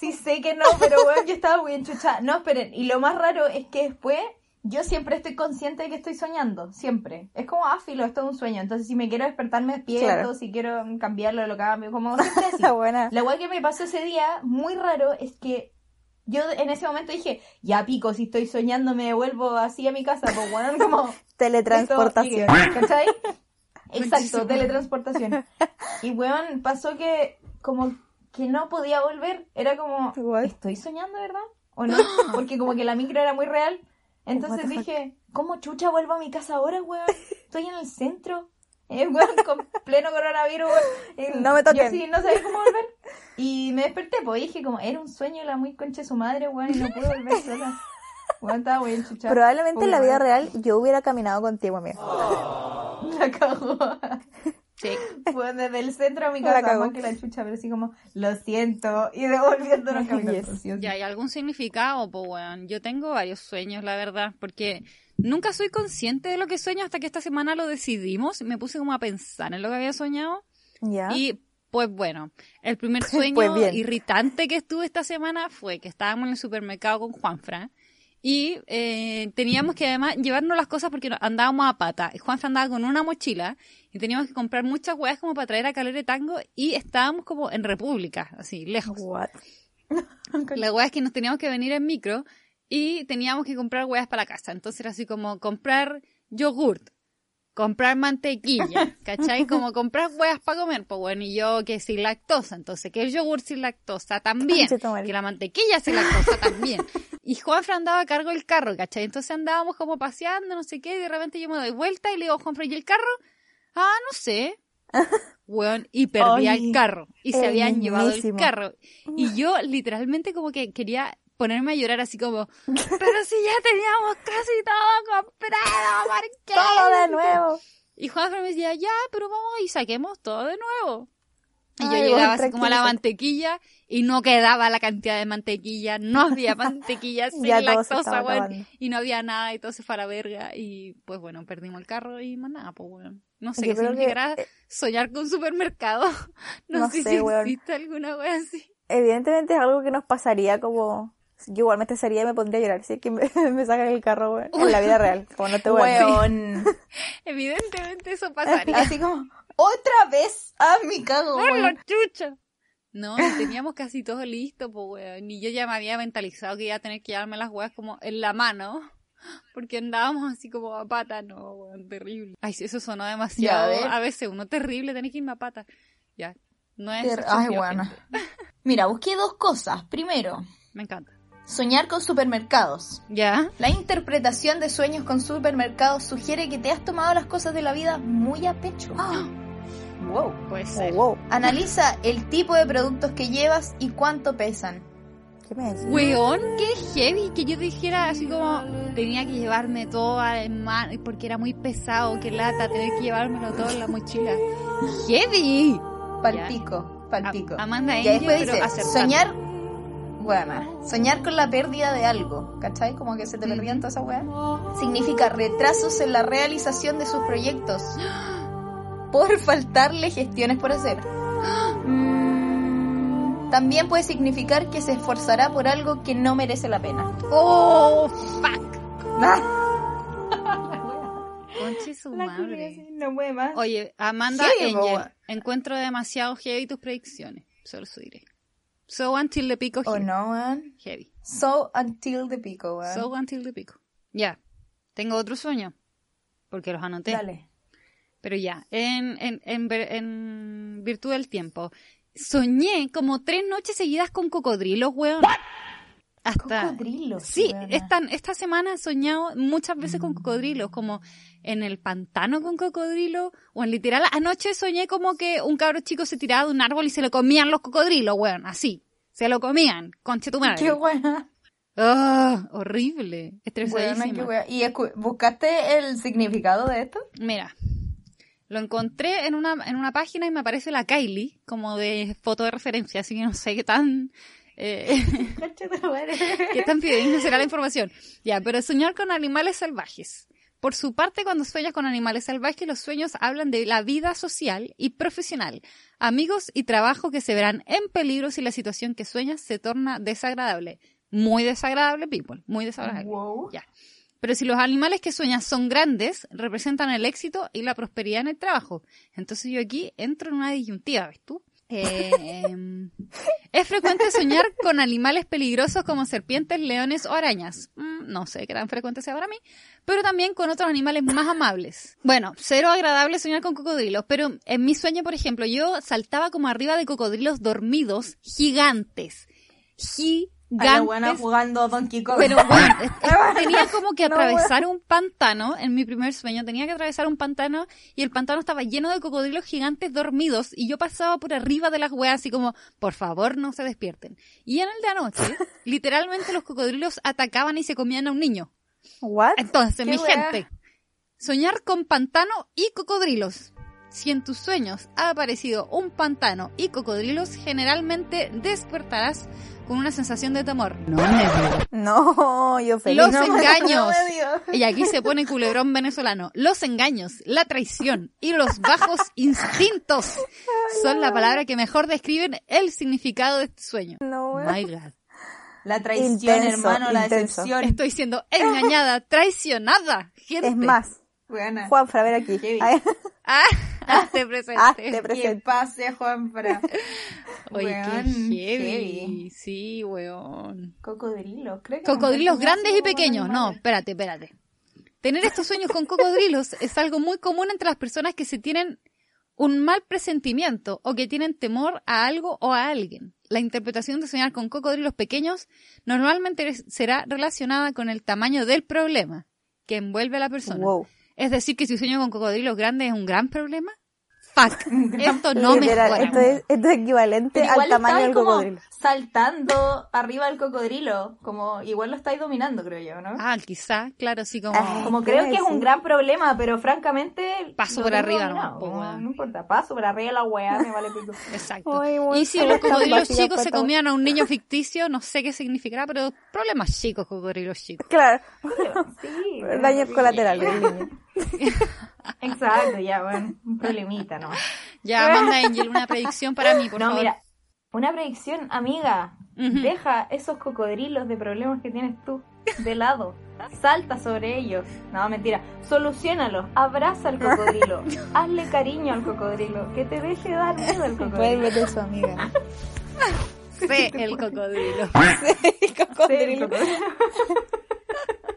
Sí, sé que no, pero bueno, yo estaba muy enchuchada. No, esperen, y lo más raro es que después yo siempre estoy consciente de que estoy soñando, siempre. Es como, ah, filo, esto es un sueño. Entonces, si me quiero despertar, me despierto, Claro. si quiero cambiarlo, lo cambio, como siempre así. La buena. La weá que me pasó ese día, muy raro, es que yo en ese momento dije, ya pico, si estoy soñando me devuelvo así a mi casa, pues bueno, como... Teletransportación. esto ¿Cachai? Exacto, teletransportación. Y weón, pasó que como que no podía volver. Era como, What? ¿estoy soñando, verdad? ¿O no? Porque como que la micro era muy real. Entonces dije, ¿cómo chucha vuelvo a mi casa ahora, weón? Estoy en el centro. Eh, weón, con pleno coronavirus, weón. Y No me Yo toquen. sí, no sabía cómo volver. Y me desperté, pues dije como, era un sueño la muy concha de su madre, weón, y no pude volver sola. Weón, estaba muy enchuchada. Probablemente en la vida Obviamente. real yo hubiera caminado contigo, amigo. La cagó. Sí. Fue desde el centro a mi casa, más que la chucha, pero así como, lo siento, y devolviéndonos caminando. Yes. Ya, ¿hay algún significado? Pues, weón. Yo tengo varios sueños, la verdad, porque nunca soy consciente de lo que sueño hasta que esta semana lo decidimos. Me puse como a pensar en lo que había soñado. ¿Ya? Y, pues bueno, el primer sueño Pues bien. irritante que estuve esta semana fue que estábamos en el supermercado con Juanfra. Y eh, teníamos que además llevarnos las cosas porque andábamos a pata. Y Juanfra andaba con una mochila y teníamos que comprar muchas weas como para traer a Calera Tango y estábamos como en República, así, lejos. What? La wea es que nos teníamos que venir en micro y teníamos que comprar weas para la casa. Entonces era así como comprar yogurt, comprar mantequilla, ¿cachai? Como comprar weas para comer, pues bueno, y yo que sin lactosa, entonces que el yogur sin lactosa también, que la mantequilla sin lactosa también. Y Juanfra andaba a cargo del carro, ¿cachai? Entonces andábamos como paseando, no sé qué, y de repente yo me doy vuelta y le digo, Juanfra, ¿y el carro? Ah, no sé. Weón, y perdía el carro. Y se habían llevado el carro. Y yo literalmente como que quería ponerme a llorar así como, pero si ya teníamos casi todo comprado, ¿por qué? Todo de nuevo. Y Juanfra me decía, ya, pero vamos y saquemos todo de nuevo. Y yo llegaba bueno, así como a la mantequilla y no quedaba la cantidad de mantequilla, no había mantequilla sin lactosa, acabando. y no había nada y todo se fue a la verga y pues bueno, perdimos el carro y más nada, pues bueno. No sé Yo qué creo que, significará eh, soñar con supermercado. No, No sé, sé, si weón. existe alguna wea así. Evidentemente es algo que nos pasaría como... Yo igual me estresaría y me pondría a llorar si es que me, me sacan el carro, weón, en la vida real. Como no te voy a decir. Evidentemente eso pasaría. Así como, otra vez a mi cago, ¡Por la chucha! No, teníamos casi todo listo, pues, weón. Y yo ya me había mentalizado que iba a tener que llevarme las weas como en la mano. Porque andábamos así como a pata. No, weón, terrible. Ay, sí, eso sonó demasiado. Ya, a veces uno terrible, tenés que irme a pata. Ya. No es. Ter- Ay, bueno. Mira, busqué dos cosas. Primero, Me encanta. Soñar con supermercados. ¿Ya? La interpretación de sueños con supermercados sugiere que te has tomado las cosas de la vida muy a pecho. Wow. Puede Oh, ser. wow. Analiza el tipo de productos que llevas y cuánto pesan. ¿Qué me decís? Weón, qué heavy que yo dijera así como tenía que llevarme todo en mano porque era muy pesado, qué lata tener que llevármelo todo en la mochila. Heavy. Palpico, palpico. A- Amanda Ya Angel, después pero dice, soñar, Bueno, soñar con la pérdida de algo, ¿cachai? Como que se te perdían toda esa weá. Significa retrasos en la realización de sus proyectos. Por faltarle gestiones por hacer. También puede significar que se esforzará por algo que no merece la pena. ¡Oh, fuck! Ah, Conche su la madre. no puede más. Oye, Amanda Heavy, Angel, boba. encuentro demasiado heavy tus predicciones. Solo eso diré. So until the pico ¿O here. no, weón? Heavy. So until the pico, weón. So until the pico. Ya. Tengo otro sueño. Porque los anoté. Dale. Pero ya, en, en, en virtud del tiempo. Soñé como tres noches seguidas con cocodrilos, weón. Hasta. Cocodrilos. Sí, esta, esta semana he soñado muchas veces con cocodrilos, como en el pantano con cocodrilos, o en literal, anoche soñé como que un cabro chico se tiraba de un árbol y se lo comían los cocodrilos, weón, así. Se lo comían, conche tu madre. Qué buena. Ah, horrible, estresadísima. qué wea. ¿Y buscaste el significado de esto? Mira, lo encontré en una, en una página y me aparece la Kylie como de foto de referencia, así que no sé qué tan, eh, qué tan fidedigna será la información. Ya, pero soñar con animales salvajes. Por su parte, cuando sueñas con animales salvajes, los sueños hablan de la vida social y profesional, amigos y trabajo que se verán en peligro si la situación que sueñas se torna desagradable. Muy desagradable, people, muy desagradable. Wow. Ya. Pero si los animales que sueñas son grandes, representan el éxito y la prosperidad en el trabajo. Entonces yo aquí entro en una disyuntiva, ¿ves tú? Eh, em, es frecuente soñar con animales peligrosos como serpientes, leones o arañas. Mm, no sé qué tan frecuente sea para mí, pero también con otros animales más amables. Bueno, cero agradable soñar con cocodrilos, pero en mi sueño, por ejemplo, yo saltaba como arriba de cocodrilos dormidos gigantes. A la buena jugando Donkey Kong. Pero bueno, tenía como que No, atravesar un pantano, en mi primer sueño, tenía que atravesar un pantano y el pantano estaba lleno de cocodrilos gigantes dormidos y yo pasaba por arriba de las weas así como, por favor no se despierten. Y en el de anoche, literalmente los cocodrilos atacaban y se comían a un niño. ¿What? Entonces, ¿Qué mi wea? gente, soñar con pantano y cocodrilos. Si en tus sueños ha aparecido un pantano y cocodrilos, generalmente despertarás con una sensación de temor. No me digas. No, yo feliz. Los no, engaños. no. Y aquí se pone culebrón venezolano. Los engaños, la traición y los bajos instintos son la palabra que mejor describen el significado de este sueño. No, weón. My God. La traición, Intenso, hermano, la intenso. decepción. Estoy siendo engañada, traicionada. Gente. Es más, Buena. Juanfra, a ver aquí. Ay, Ah, hazte presente. Hazte Que presente. pase, Juanfra. Oye, Weón, qué heavy. heavy. Sí, weón. Cocodrilos, creo que Cocodrilos grandes y pequeños. No, espérate, espérate. Tener estos sueños con cocodrilos es algo muy común entre las personas que se tienen un mal presentimiento o que tienen temor a algo o a alguien. La interpretación de soñar con cocodrilos pequeños normalmente será relacionada con el tamaño del problema que envuelve a la persona. Wow. Es decir, que si sueño con cocodrilos grandes es un gran problema. Fuck, esto no me esto, es, esto es equivalente al tamaño del como cocodrilo. saltando arriba del cocodrilo, como igual lo estáis dominando, creo yo, ¿no? Ah, quizá, claro, sí, como... Ah, como ¿qué creo que es un gran problema, pero francamente Paso por arriba weón. no importa, paso por arriba de la weá, me vale pico. Exacto. Ay, y si los cocodrilos chicos se comían a un niño ficticio, no sé qué significará, pero problemas chicos, cocodrilos chicos. Claro, Sí, daños colaterales. Exacto, ya, bueno, un problemita, ¿no? Ya, Amanda Angel, una predicción para mí, por no, favor. mira, una predicción, amiga. Deja esos cocodrilos de problemas que tienes tú de lado. Salta sobre ellos. No, mentira. Solucionalos. Abraza al cocodrilo. Hazle cariño al cocodrilo. Que te deje dar miedo al cocodrilo. meter su amiga. Sé el cocodrilo. El Sí, el cocodrilo.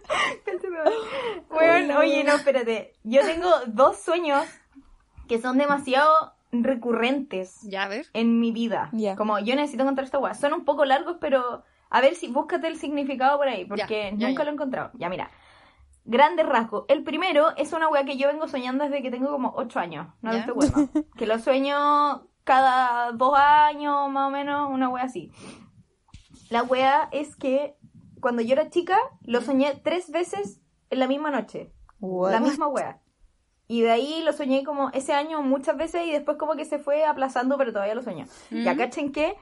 Bueno, oye, no, espérate. Yo tengo dos sueños que son demasiado recurrentes Ya, a ver. en mi vida. Como yo necesito encontrar esta weá. Son un poco largos, pero a ver si búscate el significado por ahí, porque Ya, ya, nunca lo he encontrado. Ya, mira. Grandes rasgos. El primero es una weá que yo vengo soñando desde que tengo como 8 años. No te huevo. Que lo sueño cada dos años, más o menos, una weá así. La weá es que cuando yo era chica, lo soñé tres veces en la misma noche. What? La misma wea. Y de ahí lo soñé como ese año muchas veces y después como que se fue aplazando, pero todavía lo. Ya Mm. cachen que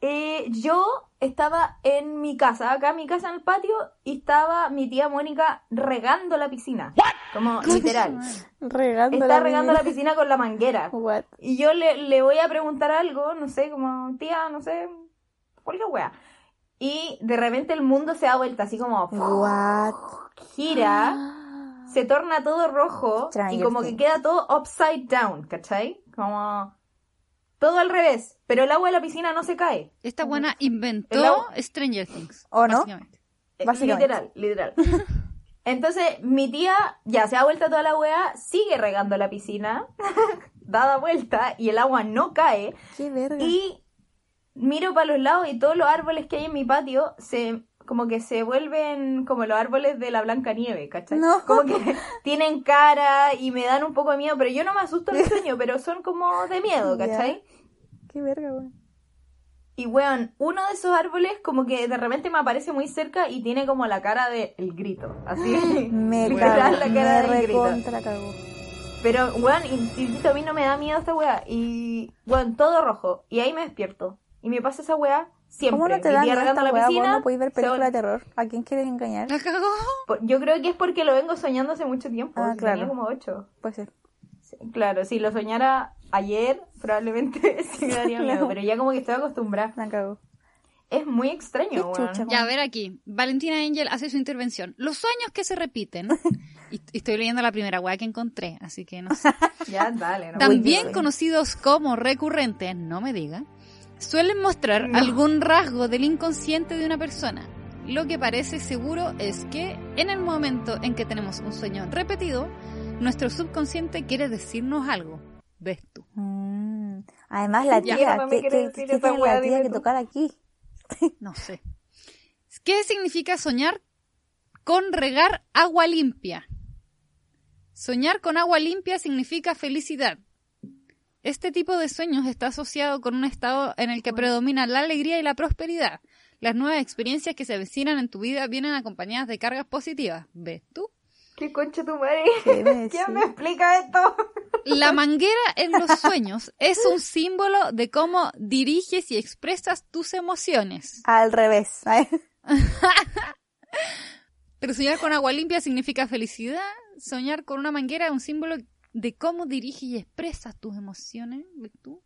eh, yo estaba en mi casa, acá en mi casa en el patio, y estaba mi tía Mónica regando la piscina. Como literal. Regando Está regando la piscina con la manguera. What? Y yo le, le voy a preguntar algo, no sé, como, tía, no sé, cualquier wea. Y de repente el mundo se da vuelta, así como, What? gira, se torna todo rojo y como que Things. queda todo upside down, ¿cachai? Como todo al revés, pero el agua de la piscina no se cae. Esta buena inventó agua- Stranger Things. ¿O no? básicamente. Eh, Básicamente. Literal, literal. Entonces, mi tía ya se ha vuelto toda la wea, sigue regando la piscina, dada vuelta, y el agua no cae. Qué verga. Y miro para los lados y todos los árboles que hay en mi patio se como que se vuelven como los árboles de la Blanca Nieve, ¿cachai? No. Como que tienen cara y me dan un poco de miedo, pero yo no me asusto en el sueño, pero son como de miedo. ¿cachai? Qué verga, weón. Y weón, uno de esos árboles como que de repente me aparece muy cerca y tiene como la cara de el grito, así. Me Literal, la cara del grito. cago. Pero, weón, insisto, a mí no me da miedo esta weá. Y, weón, todo rojo. Y ahí me despierto. Y me pasa esa weá siempre. ¿Cómo no te Mi da tía miedo regando esta la weá? ¿Vos piscina, no podéis ver películas de terror? ¿A quién quieres engañar? La cagó. Por- Yo creo que es porque lo vengo soñando hace mucho tiempo. Ah, claro. Tenía como ocho. Puede ser. Sí, claro, si lo soñara ayer, probablemente sí me daría miedo. No. Pero ya como que estoy acostumbrada. Me cago. Es muy extraño, chucha. Ya, a ver aquí. Valentina Angel hace su intervención. Los sueños que se repiten. Y y estoy leyendo la primera weá que encontré, así que no sé. Ya, dale. No También conocidos como recurrentes, no me diga, suelen mostrar No. algún rasgo del inconsciente de una persona. Lo que parece seguro es que en el momento en que tenemos un sueño repetido, nuestro subconsciente quiere decirnos algo. ¿Ves tú? Mm. Además, la tía, ¿qué, quiere qué- decir qué esa tiene la tía que tú. tocar aquí? No sé. ¿Qué significa soñar con regar agua limpia? Soñar con agua limpia significa felicidad. Este tipo de sueños está asociado con un estado en el que predomina la alegría y la prosperidad. Las nuevas experiencias que se avecinan en tu vida vienen acompañadas de cargas positivas. ¿Ves tú? ¿Qué concha tu madre? ¿Quién me explica esto? La manguera en los sueños es un símbolo de cómo diriges y expresas tus emociones. Al revés. Ay, Pero soñar con agua limpia significa felicidad. Soñar con una manguera es un símbolo de cómo diriges y expresas tus emociones. ¿ves tú?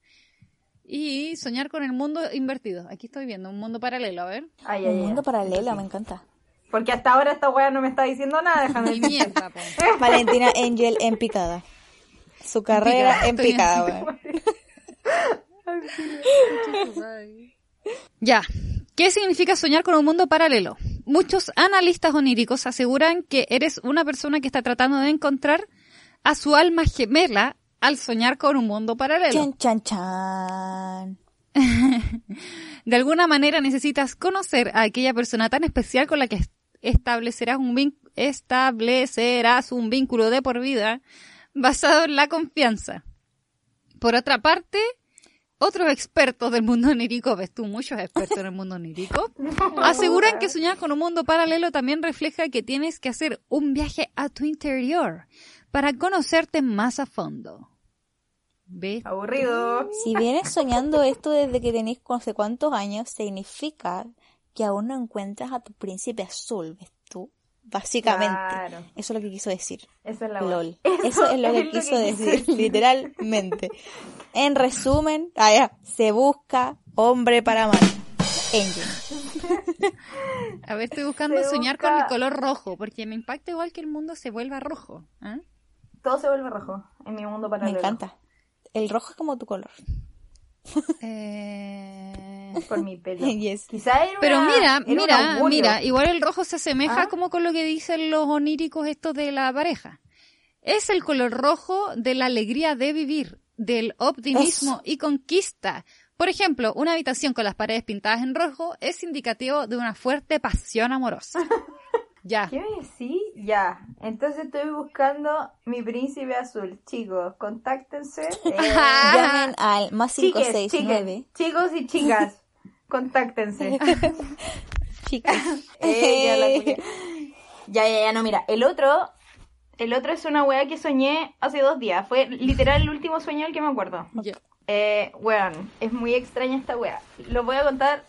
Y soñar con el mundo invertido. Aquí estoy viendo un mundo paralelo, a ver. Ay, ay, Un ay. mundo paralelo, me encanta. Porque hasta ahora esta wea no me está diciendo nada, déjame Y mierda. Valentina Angel en picada. Su carrera en picada, en weón. Ya. ¿Qué significa soñar con un mundo paralelo? Muchos analistas oníricos aseguran que eres una persona que está tratando de encontrar a su alma gemela al soñar con un mundo paralelo. Chan, chan, chan. De alguna manera necesitas conocer a aquella persona tan especial con la que est- establecerás un, establecerás un vínculo de por vida basado en la confianza. Por otra parte, otros expertos del mundo onírico, ves tú muchos expertos en el mundo onírico, aseguran que soñar con un mundo paralelo también refleja que tienes que hacer un viaje a tu interior para conocerte más a fondo. ¿Ves? Aburrido. Si vienes soñando esto desde que tenés no sé cuántos años, significa que aún no encuentras a tu príncipe azul, ¿ves tú? Básicamente. Claro. Eso es lo que quiso decir. Esa es la LOL. Eso, es lo que quiso decir, literalmente. En resumen, ah, ya, se busca hombre para amar. Angel. A ver, estoy buscando Se soñar busca- con el color rojo, porque me impacta igual que el mundo se vuelva rojo. ¿ah? Todo se vuelve rojo en mi mundo Me paralelo. encanta. El rojo es como tu color. Eh, Por mi pelo. Yes. Quizá era Pero una- mira, era un mira, augurio. mira, igual el rojo se asemeja ¿Ah? como con lo que dicen los oníricos estos de la pareja. Es el color rojo de la alegría de vivir, del optimismo y conquista. Por ejemplo, una habitación con las paredes pintadas en rojo es indicativo de una fuerte pasión amorosa. Ya. ¿Qué me decís? Ya. Entonces estoy buscando mi príncipe azul. Chicos, contáctense. Eh, Llamen al más chiques, 569. chiques, chicos y chicas, contáctense. Chicas. Eh, ya, ya, ya, ya, no, mira. El otro, el otro es una weá que soñé hace dos días. Fue literal el último sueño del que me acuerdo. Ya. Eh, weón, es muy extraña esta wea. Lo voy a contar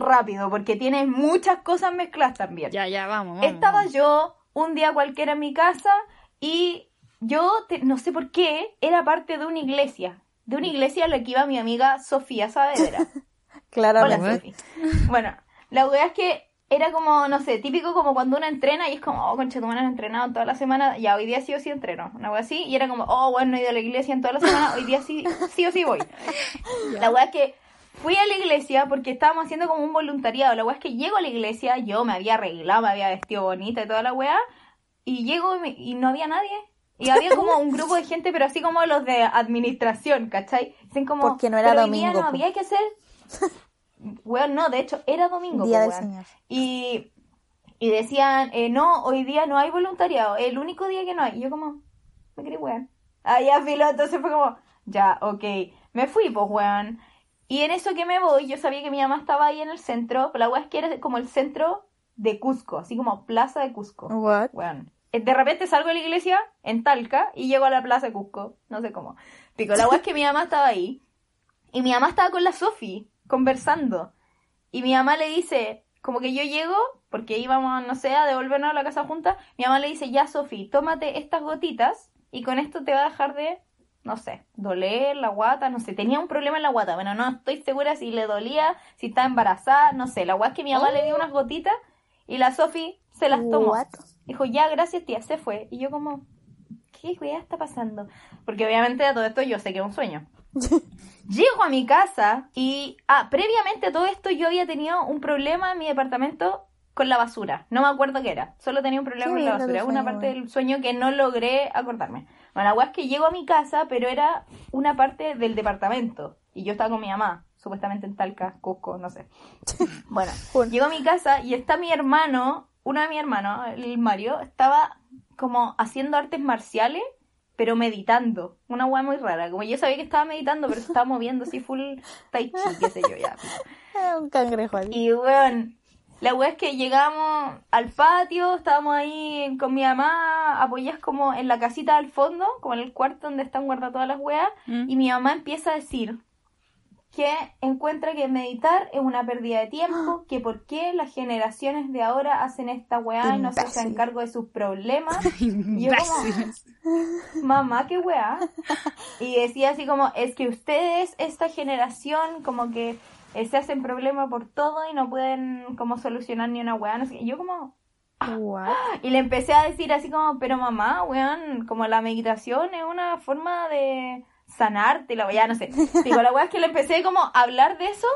rápido porque tiene muchas cosas mezcladas también. Ya, ya, vamos. vamos Estaba vamos. yo un día cualquiera en mi casa y yo, te- no sé por qué, era parte de una iglesia. De una iglesia a la que iba mi amiga Sofía Saavedra. Hola, Claramente. Sofi. Bueno, la weá es que era como, no sé, típico como cuando uno entrena y es como, oh, concha, tu mano, he entrenado toda la semana, ya, hoy día sí o sí entreno. Una weá así, y era como, oh, bueno, no he ido a la iglesia en toda la semana, hoy día sí, sí o sí voy. La weá es que fui a la iglesia porque estábamos haciendo como un voluntariado. La weá es que llego a la iglesia, yo me había arreglado, me había vestido bonita y toda la weá, y llego y, me- y no había nadie. Y había como un grupo de gente, pero así como los de administración, ¿cachai? Dicen como, Porque no era "Pero hoy día domingo, no po". había que hacer. Weón, no, de hecho, era domingo. Día del. Señor. Y, y decían, eh, no, hoy día no hay voluntariado, el único día que no hay. Y yo como, me quería weón. Ah, ya, filo, entonces fue como, ya, ok. Me fui, pues, weón. Y en eso que me voy, yo sabía que mi mamá estaba ahí en el centro, pero la weá es que era como el centro de Cusco, así como plaza de Cusco. What? Weón. Eh, De repente salgo de la iglesia en Talca y llego a la plaza de Cusco. No sé cómo. Pico, la weá es que mi mamá estaba ahí. Y mi mamá estaba con la Sofi, conversando. Y mi mamá le dice, como que yo llego, porque íbamos, no sé, a devolvernos a la casa juntas. Mi mamá le dice, ya Sofi, tómate estas gotitas y con esto te va a dejar de, no sé, doler la guata, no sé. Tenía un problema en la guata. Bueno, no estoy segura si le dolía, si estaba embarazada, no sé. La weá es que mi mamá le dio unas gotitas y la Sofi se las tomó. What? Dijo, ya, gracias tía, se fue. Y yo como, ¿qué weá está pasando? Porque obviamente de todo esto yo sé que es un sueño. Llego a mi casa y, ah, previamente a todo esto yo había tenido un problema en mi departamento con la basura. No me acuerdo qué era. Solo tenía un problema con la basura. Una parte del sueño que no logré acordarme. Bueno, la es que llego a mi casa, pero era una parte del departamento. Y yo estaba con mi mamá, supuestamente en Talca, Cusco, no sé. Bueno, llego a mi casa y está mi hermano, uno de mis hermanos, el Mario, estaba como haciendo artes marciales, pero meditando. Una weá muy rara. Como yo sabía que estaba meditando, pero se estaba moviendo así full tai chi, qué sé yo, ya. Un cangrejo ahí. Y weón, la weá es que llegamos al patio, estábamos ahí con mi mamá, apoyadas como en la casita al fondo, como en el cuarto donde están guardadas todas las weas, ¿Mm? y mi mamá empieza a decir que encuentra que meditar es una pérdida de tiempo, que por qué las generaciones de ahora hacen esta weá y no se hacen cargo de sus problemas. Y yo como, mamá, qué weá. Y decía así como, es que ustedes, esta generación, como que eh, se hacen problema por todo y no pueden como solucionar ni una weá. No sé qué. Y yo como, What? y le empecé a decir así como, pero mamá, weón, como la meditación es una forma de sanarte, la weá, no sé. Digo, la weá es que le empecé como a hablar de eso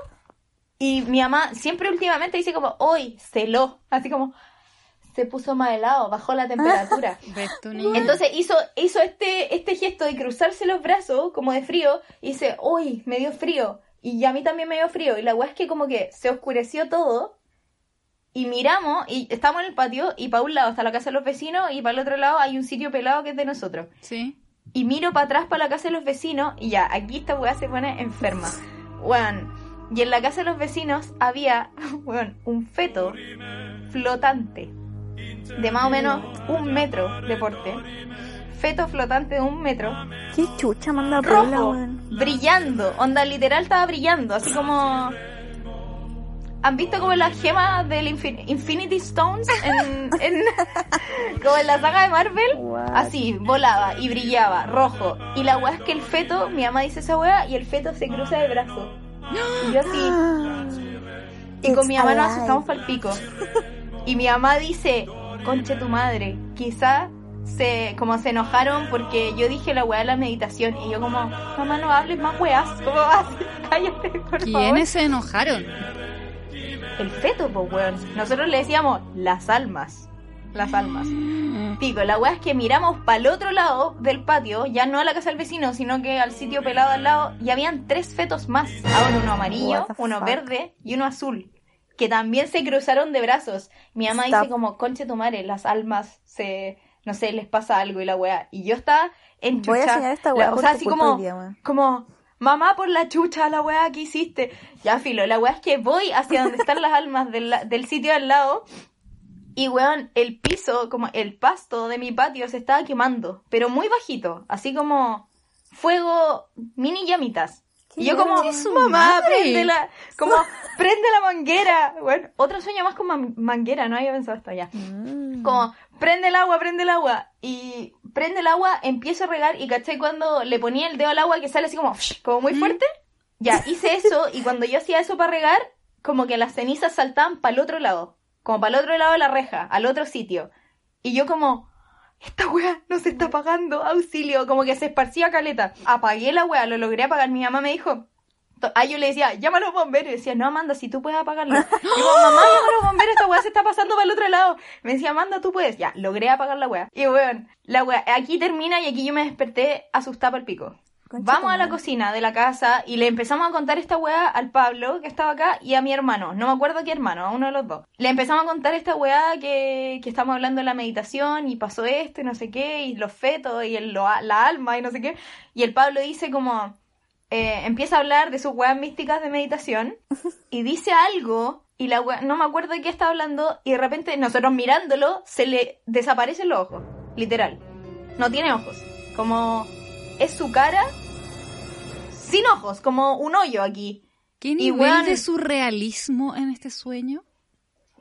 y mi mamá siempre últimamente dice como, hoy, celó, así como, se puso más helado, bajó la temperatura. Entonces hizo, hizo este, este gesto de cruzarse los brazos como de frío y dice, uy, me dio frío. Y a mí también me dio frío. Y la weá es que como que se oscureció todo. Y miramos y estamos en el patio y para un lado está la casa de los vecinos y para el otro lado hay un sitio pelado que es de nosotros. Sí. Y miro para atrás para la casa de los vecinos y ya, aquí esta weá se pone enferma. Weón. Y en la casa de los vecinos había, weón, un feto flotante de más o menos un metro de porte. Feto flotante de un metro, ¿Qué chucha manda rojo, brillando. Onda, literal estaba brillando, así como... ¿Han visto como las gemas del infin- Infinity Stones en, en- como en la saga de Marvel? What? Así, volaba y brillaba, rojo. Y la weá es que el feto, mi mamá dice esa weá, y el feto se cruza de brazos. Y yo así, y con mi mamá nos asustamos para el pico. Y mi mamá dice, conche tu madre, quizá se, como se enojaron porque yo dije la weá de la meditación. Y yo como, mamá no hables más weás, ¿cómo vas? Cállate, por favor. ¿Quiénes se enojaron? El feto, pues weón. Nosotros le decíamos las almas. Las almas. Pico, la weá es que miramos para el otro lado del patio, ya no a la casa del vecino, sino que al sitio pelado al lado, y habían tres fetos más. Ahora uno amarillo, uno fuck? verde y uno azul. Que también se cruzaron de brazos. Mi mamá Stop. dice como, conche tu madre, las almas se, no sé, les pasa algo y la weá. Y yo estaba en Voy a enseñar esta weá O sea, así como, día, como, mamá por la chucha, la weá que hiciste. Ya, filo, la weá es que voy hacia donde están las almas del, del sitio al lado. Y weón, el piso, como el pasto de mi patio se estaba quemando, pero muy bajito, así como fuego, mini llamitas. Y yo como, mamá, madre". prende la, como, prende la manguera. Bueno, otro sueño más con man- manguera, no había pensado hasta allá. Mm. Como, prende el agua, prende el agua. Y prende el agua, empiezo a regar y caché cuando le ponía el dedo al agua que sale así como, como muy fuerte. Ya, hice eso y cuando yo hacía eso para regar, como que las cenizas saltaban para el otro lado. Como para el otro lado de la reja, al otro sitio. Y yo como, esta wea no se está apagando, auxilio. Como que se esparcía caleta. Apagué la wea, lo logré apagar. Mi mamá me dijo, Ah, yo le decía, llama a los bomberos. Y decía, no, Amanda, si tú puedes apagarlo. Digo, mamá, llama a los bomberos, esta weá se está pasando para el otro lado. Me decía, Amanda, tú puedes. Ya, logré apagar la weá. Y weón, la weá, aquí termina y aquí yo me desperté asustada por el pico. Vamos a la cocina de la casa y le empezamos a contar esta weá al Pablo, que estaba acá, y a mi hermano. No me acuerdo qué hermano, a uno de los dos. Le empezamos a contar esta weá que, que estamos hablando de la meditación y pasó esto y no sé qué, y los fetos y el, lo- la alma y no sé qué. Y el Pablo dice como, eh, empieza a hablar de sus weas místicas de meditación y dice algo y la wea- no me acuerdo de qué estaba hablando y de repente nosotros mirándolo se le desaparecen los ojos, literal. No tiene ojos. Como es su cara sin ojos, como un hoyo aquí. ¿Qué Y, nivel de surrealismo en este sueño?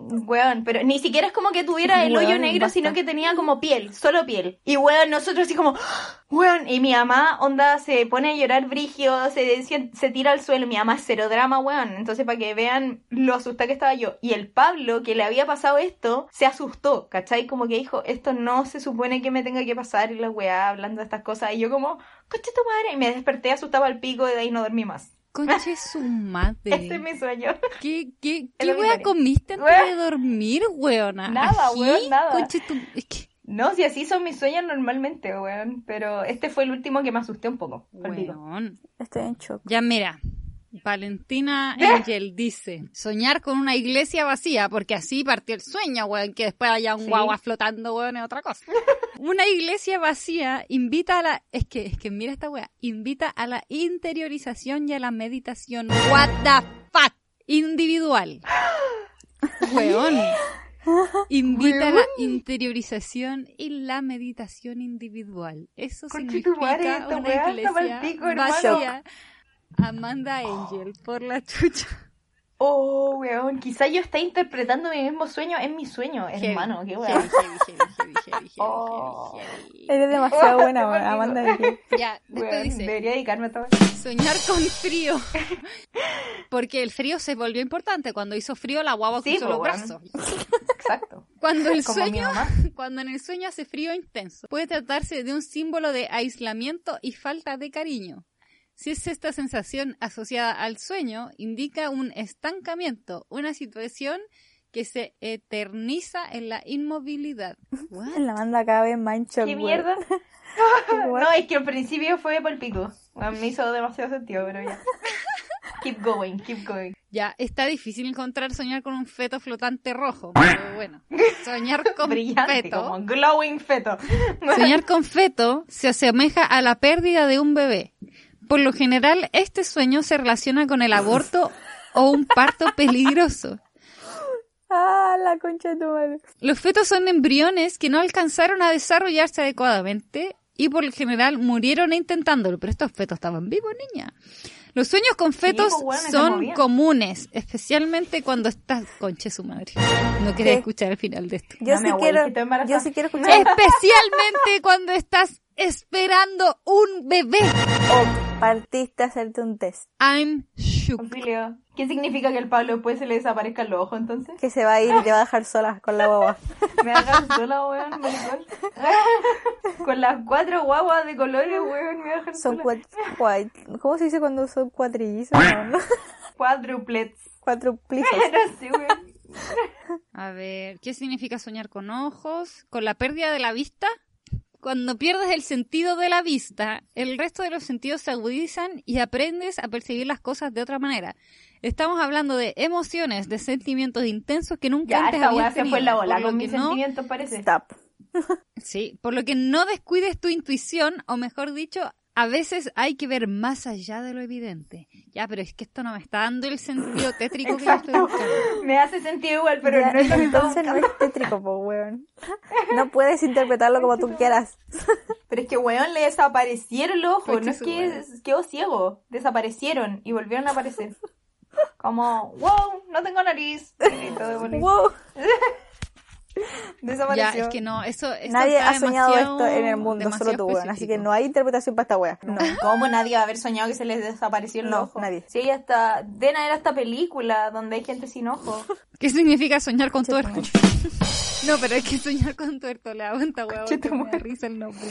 Weón, pero ni siquiera es como que tuviera el hoyo negro, basta. sino que tenía como piel, solo piel. Y weón, nosotros así como, weón, y mi mamá, onda, se pone a llorar brigio, se, se, se tira al suelo, mi mamá cero drama, weón. Entonces, para que vean lo asustada que estaba yo. Y el Pablo, que le había pasado esto, se asustó, ¿cachai? Como que dijo, esto no se supone que me tenga que pasar, y la weá hablando de estas cosas. Y yo como, coche tu madre, y me desperté asustaba al pico, y de ahí no dormí más. Conche su madre. Este es mi sueño. ¿Qué, qué, Es qué wea comiste antes Wea. de dormir, weona? Nada, ¿Ají? weón, nada. Conche tu... Es que... No, si así son mis sueños normalmente, weón. Pero este fue el último que me asusté un poco. olvido. Weón. Estoy en shock. Ya mira, Valentina Angel dice, soñar con una iglesia vacía, porque así partió el sueño, weón, que después haya un Sí. guagua flotando, weón, es otra cosa. una iglesia vacía invita a la, es que, es que mira esta weá, invita a la interiorización y a la meditación, what the fuck, individual. Weón. Invita a la interiorización y la meditación individual. Eso significa una iglesia vacía. Amanda Angel, por la chucha. Oh, weón. Quizá yo esté interpretando mi mismo sueño en mi sueño, Heavy, hermano. Qué weón. Oh. Eres demasiado buena, weón. Amanda que- Ya, después Weón, dice, Debería dedicarme a todo soñar con frío. Porque el frío se volvió importante. Cuando hizo frío, la guagua Sí, cruzó los weón. brazos. Exacto. Cuando el Como sueño, cuando en el sueño hace frío intenso, puede tratarse de un símbolo de aislamiento y falta de cariño. Si es esta sensación asociada al sueño, indica un estancamiento, una situación que se eterniza en la inmovilidad. What? La manda cada vez más ¿Qué mierda? No, es que al principio fue por el pico. Me hizo demasiado sentido, pero ya. Keep going, keep going. Ya, está difícil encontrar soñar con un feto flotante rojo, pero bueno, soñar con Brillante, feto. como glowing feto. Soñar con feto se asemeja a la pérdida de un bebé. Por lo general, este sueño se relaciona con el aborto o un parto peligroso. Ah, la concha de tu madre. Los fetos son embriones que no alcanzaron a desarrollarse adecuadamente y por lo general murieron intentándolo, pero estos fetos estaban vivos, niña. Los sueños con fetos pues, bueno, son comunes, especialmente cuando estás... Conche su madre. No quería ¿Qué? escuchar el final de esto. Yo No sí quiero, yo sí quiero escuchar. Especialmente cuando estás esperando un bebé. O partiste a hacerte un test. I'm shook. Auxilio. ¿Qué significa que al Pablo después se le desaparezcan los ojos entonces? Que se va a ir y te va a dejar sola con la boba. Me hagan sola, weón. Con las cuatro guaguas de colores, weón, me dejan Son sola. cuat- cuat- ¿Cómo se dice cuando son cuatrillizos? No, no. Cuádruplets. Cuatro plizos. no sé, weón. A ver, ¿qué significa soñar con ojos? ¿Con la pérdida de la vista? Cuando pierdes el sentido de la vista, el resto de los sentidos se agudizan y aprendes a percibir las cosas de otra manera. Estamos hablando de emociones, de sentimientos intensos que nunca Ya, antes esta habías tenido. fue en la bola Por lo con que mis no- sentimientos, parece. Stop. Sí, por lo que no descuides tu intuición, o mejor dicho, a veces hay que ver más allá de lo evidente. Ya, pero es que esto no me está dando el sentido tétrico que yo estoy buscando. Me hace sentido igual, pero Ya, no es entonces no es tétrico, po, weón. No puedes interpretarlo como tú quieras. Pero es que, weón, le desaparecieron los ojos. No es que madre. quedó ciego. Desaparecieron y volvieron a aparecer. Como, wow, no tengo nariz. Y todo de Wow. Ya, Desapareció. es que no, eso, eso Nadie está ha soñado esto en el mundo, solo tú, weón. Así que no hay interpretación para esta wea. No. ¿Cómo nadie va a haber soñado que se les desaparecieron No, los ojos? nadie. Sí, hasta deben haber hasta película donde hay gente sin ojos. ¿Qué significa soñar con Conche tu tuerto? No, pero es que soñar con tuerto le aguanta, Conche que me da risa el nombre.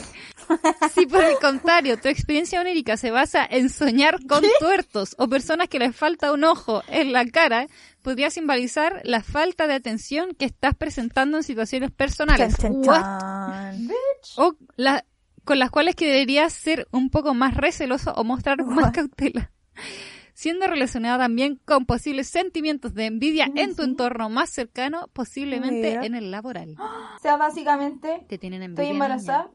Si por el contrario, tu experiencia onírica se basa en soñar con tuertos o personas que les falta un ojo en la cara, podría simbolizar la falta de atención que estás presentando en situaciones personales. Chan, chan, What? chan. O la- con las cuales que deberías ser un poco más receloso o mostrar más cautela. Siendo relacionado también con posibles sentimientos de envidia en tu entorno más cercano, posiblemente Mira. en el laboral. O sea, básicamente, Te tienen envidia. estoy embarazada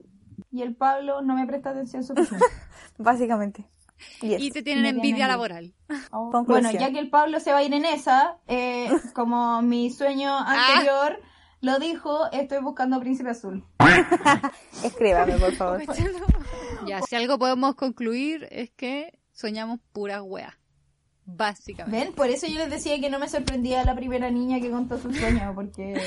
y el Pablo no me presta atención suficiente. Básicamente. Yes. Y te tienen Me envidia tienen laboral. Oh. Bueno, ya que el Pablo se va a ir en esa, eh, como mi sueño anterior lo dijo, estoy buscando Príncipe Azul. Escríbame, por favor. Ya, si algo podemos concluir es que soñamos pura wea. Básicamente. ¿Ven? Por eso yo les decía que no me sorprendía la primera niña que contó su sueño, porque...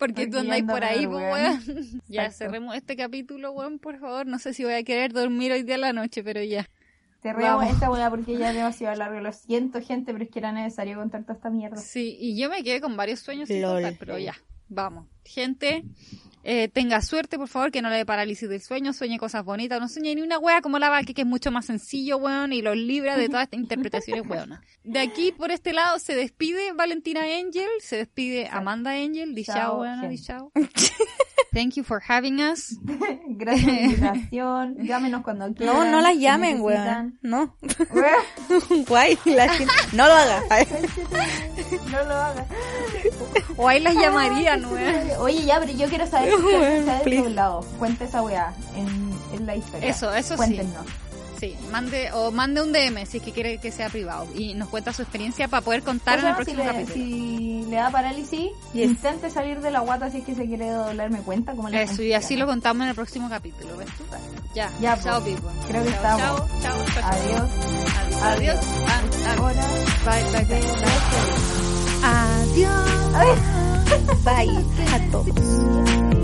Porque tú andáis por ahí, pues, weón. Ya, Exacto. cerremos este capítulo, weón, por favor. No sé si voy a querer dormir hoy día en la noche, pero ya. Cerremos Vamos. esta weá porque ya es demasiado largo. Lo siento, gente, pero es que era necesario contar toda esta mierda. Sí, y yo me quedé con varios sueños sin contar, pero ya, vamos. Gente, eh, tenga suerte, por favor, que no le dé parálisis del sueño, sueñe cosas bonitas, no sueñe ni una wea como la Valky, que es mucho más sencillo, weón, y los libra de todas estas interpretaciones weonas. De aquí, por este lado, se despide Valentina Angel, se despide Amanda Angel, di Chao, chao, weona, di gente. chao. Thank you for having us. Gracias por la invitación. Llámenos cuando quieran. No, no las llamen, weón. No. Guay, la gente- No lo haga. No lo hagas. O ahí las llamarían, weón. Oye, ya, pero yo quiero saber please. lado. Cuenta esa weá en, en la historia. Eso, eso sí. Cuéntenos. Sí, mande, o mande un DM si es que quiere que sea privado y nos cuenta su experiencia para poder contar en el si, próximo le, capítulo. si le da parálisis, Yes. intente salir de la guata si es que se quiere doblarme cuenta. Como le Eso, y así lo contamos en el próximo capítulo, ¿ves tú? Ya, Ya, chao, pues. people. Creo que chao, estamos. Chao, chao, chao, chao. Adiós. Adiós. Ahora. Bye, bye, bye. Adiós. Adiós. Bye a todos.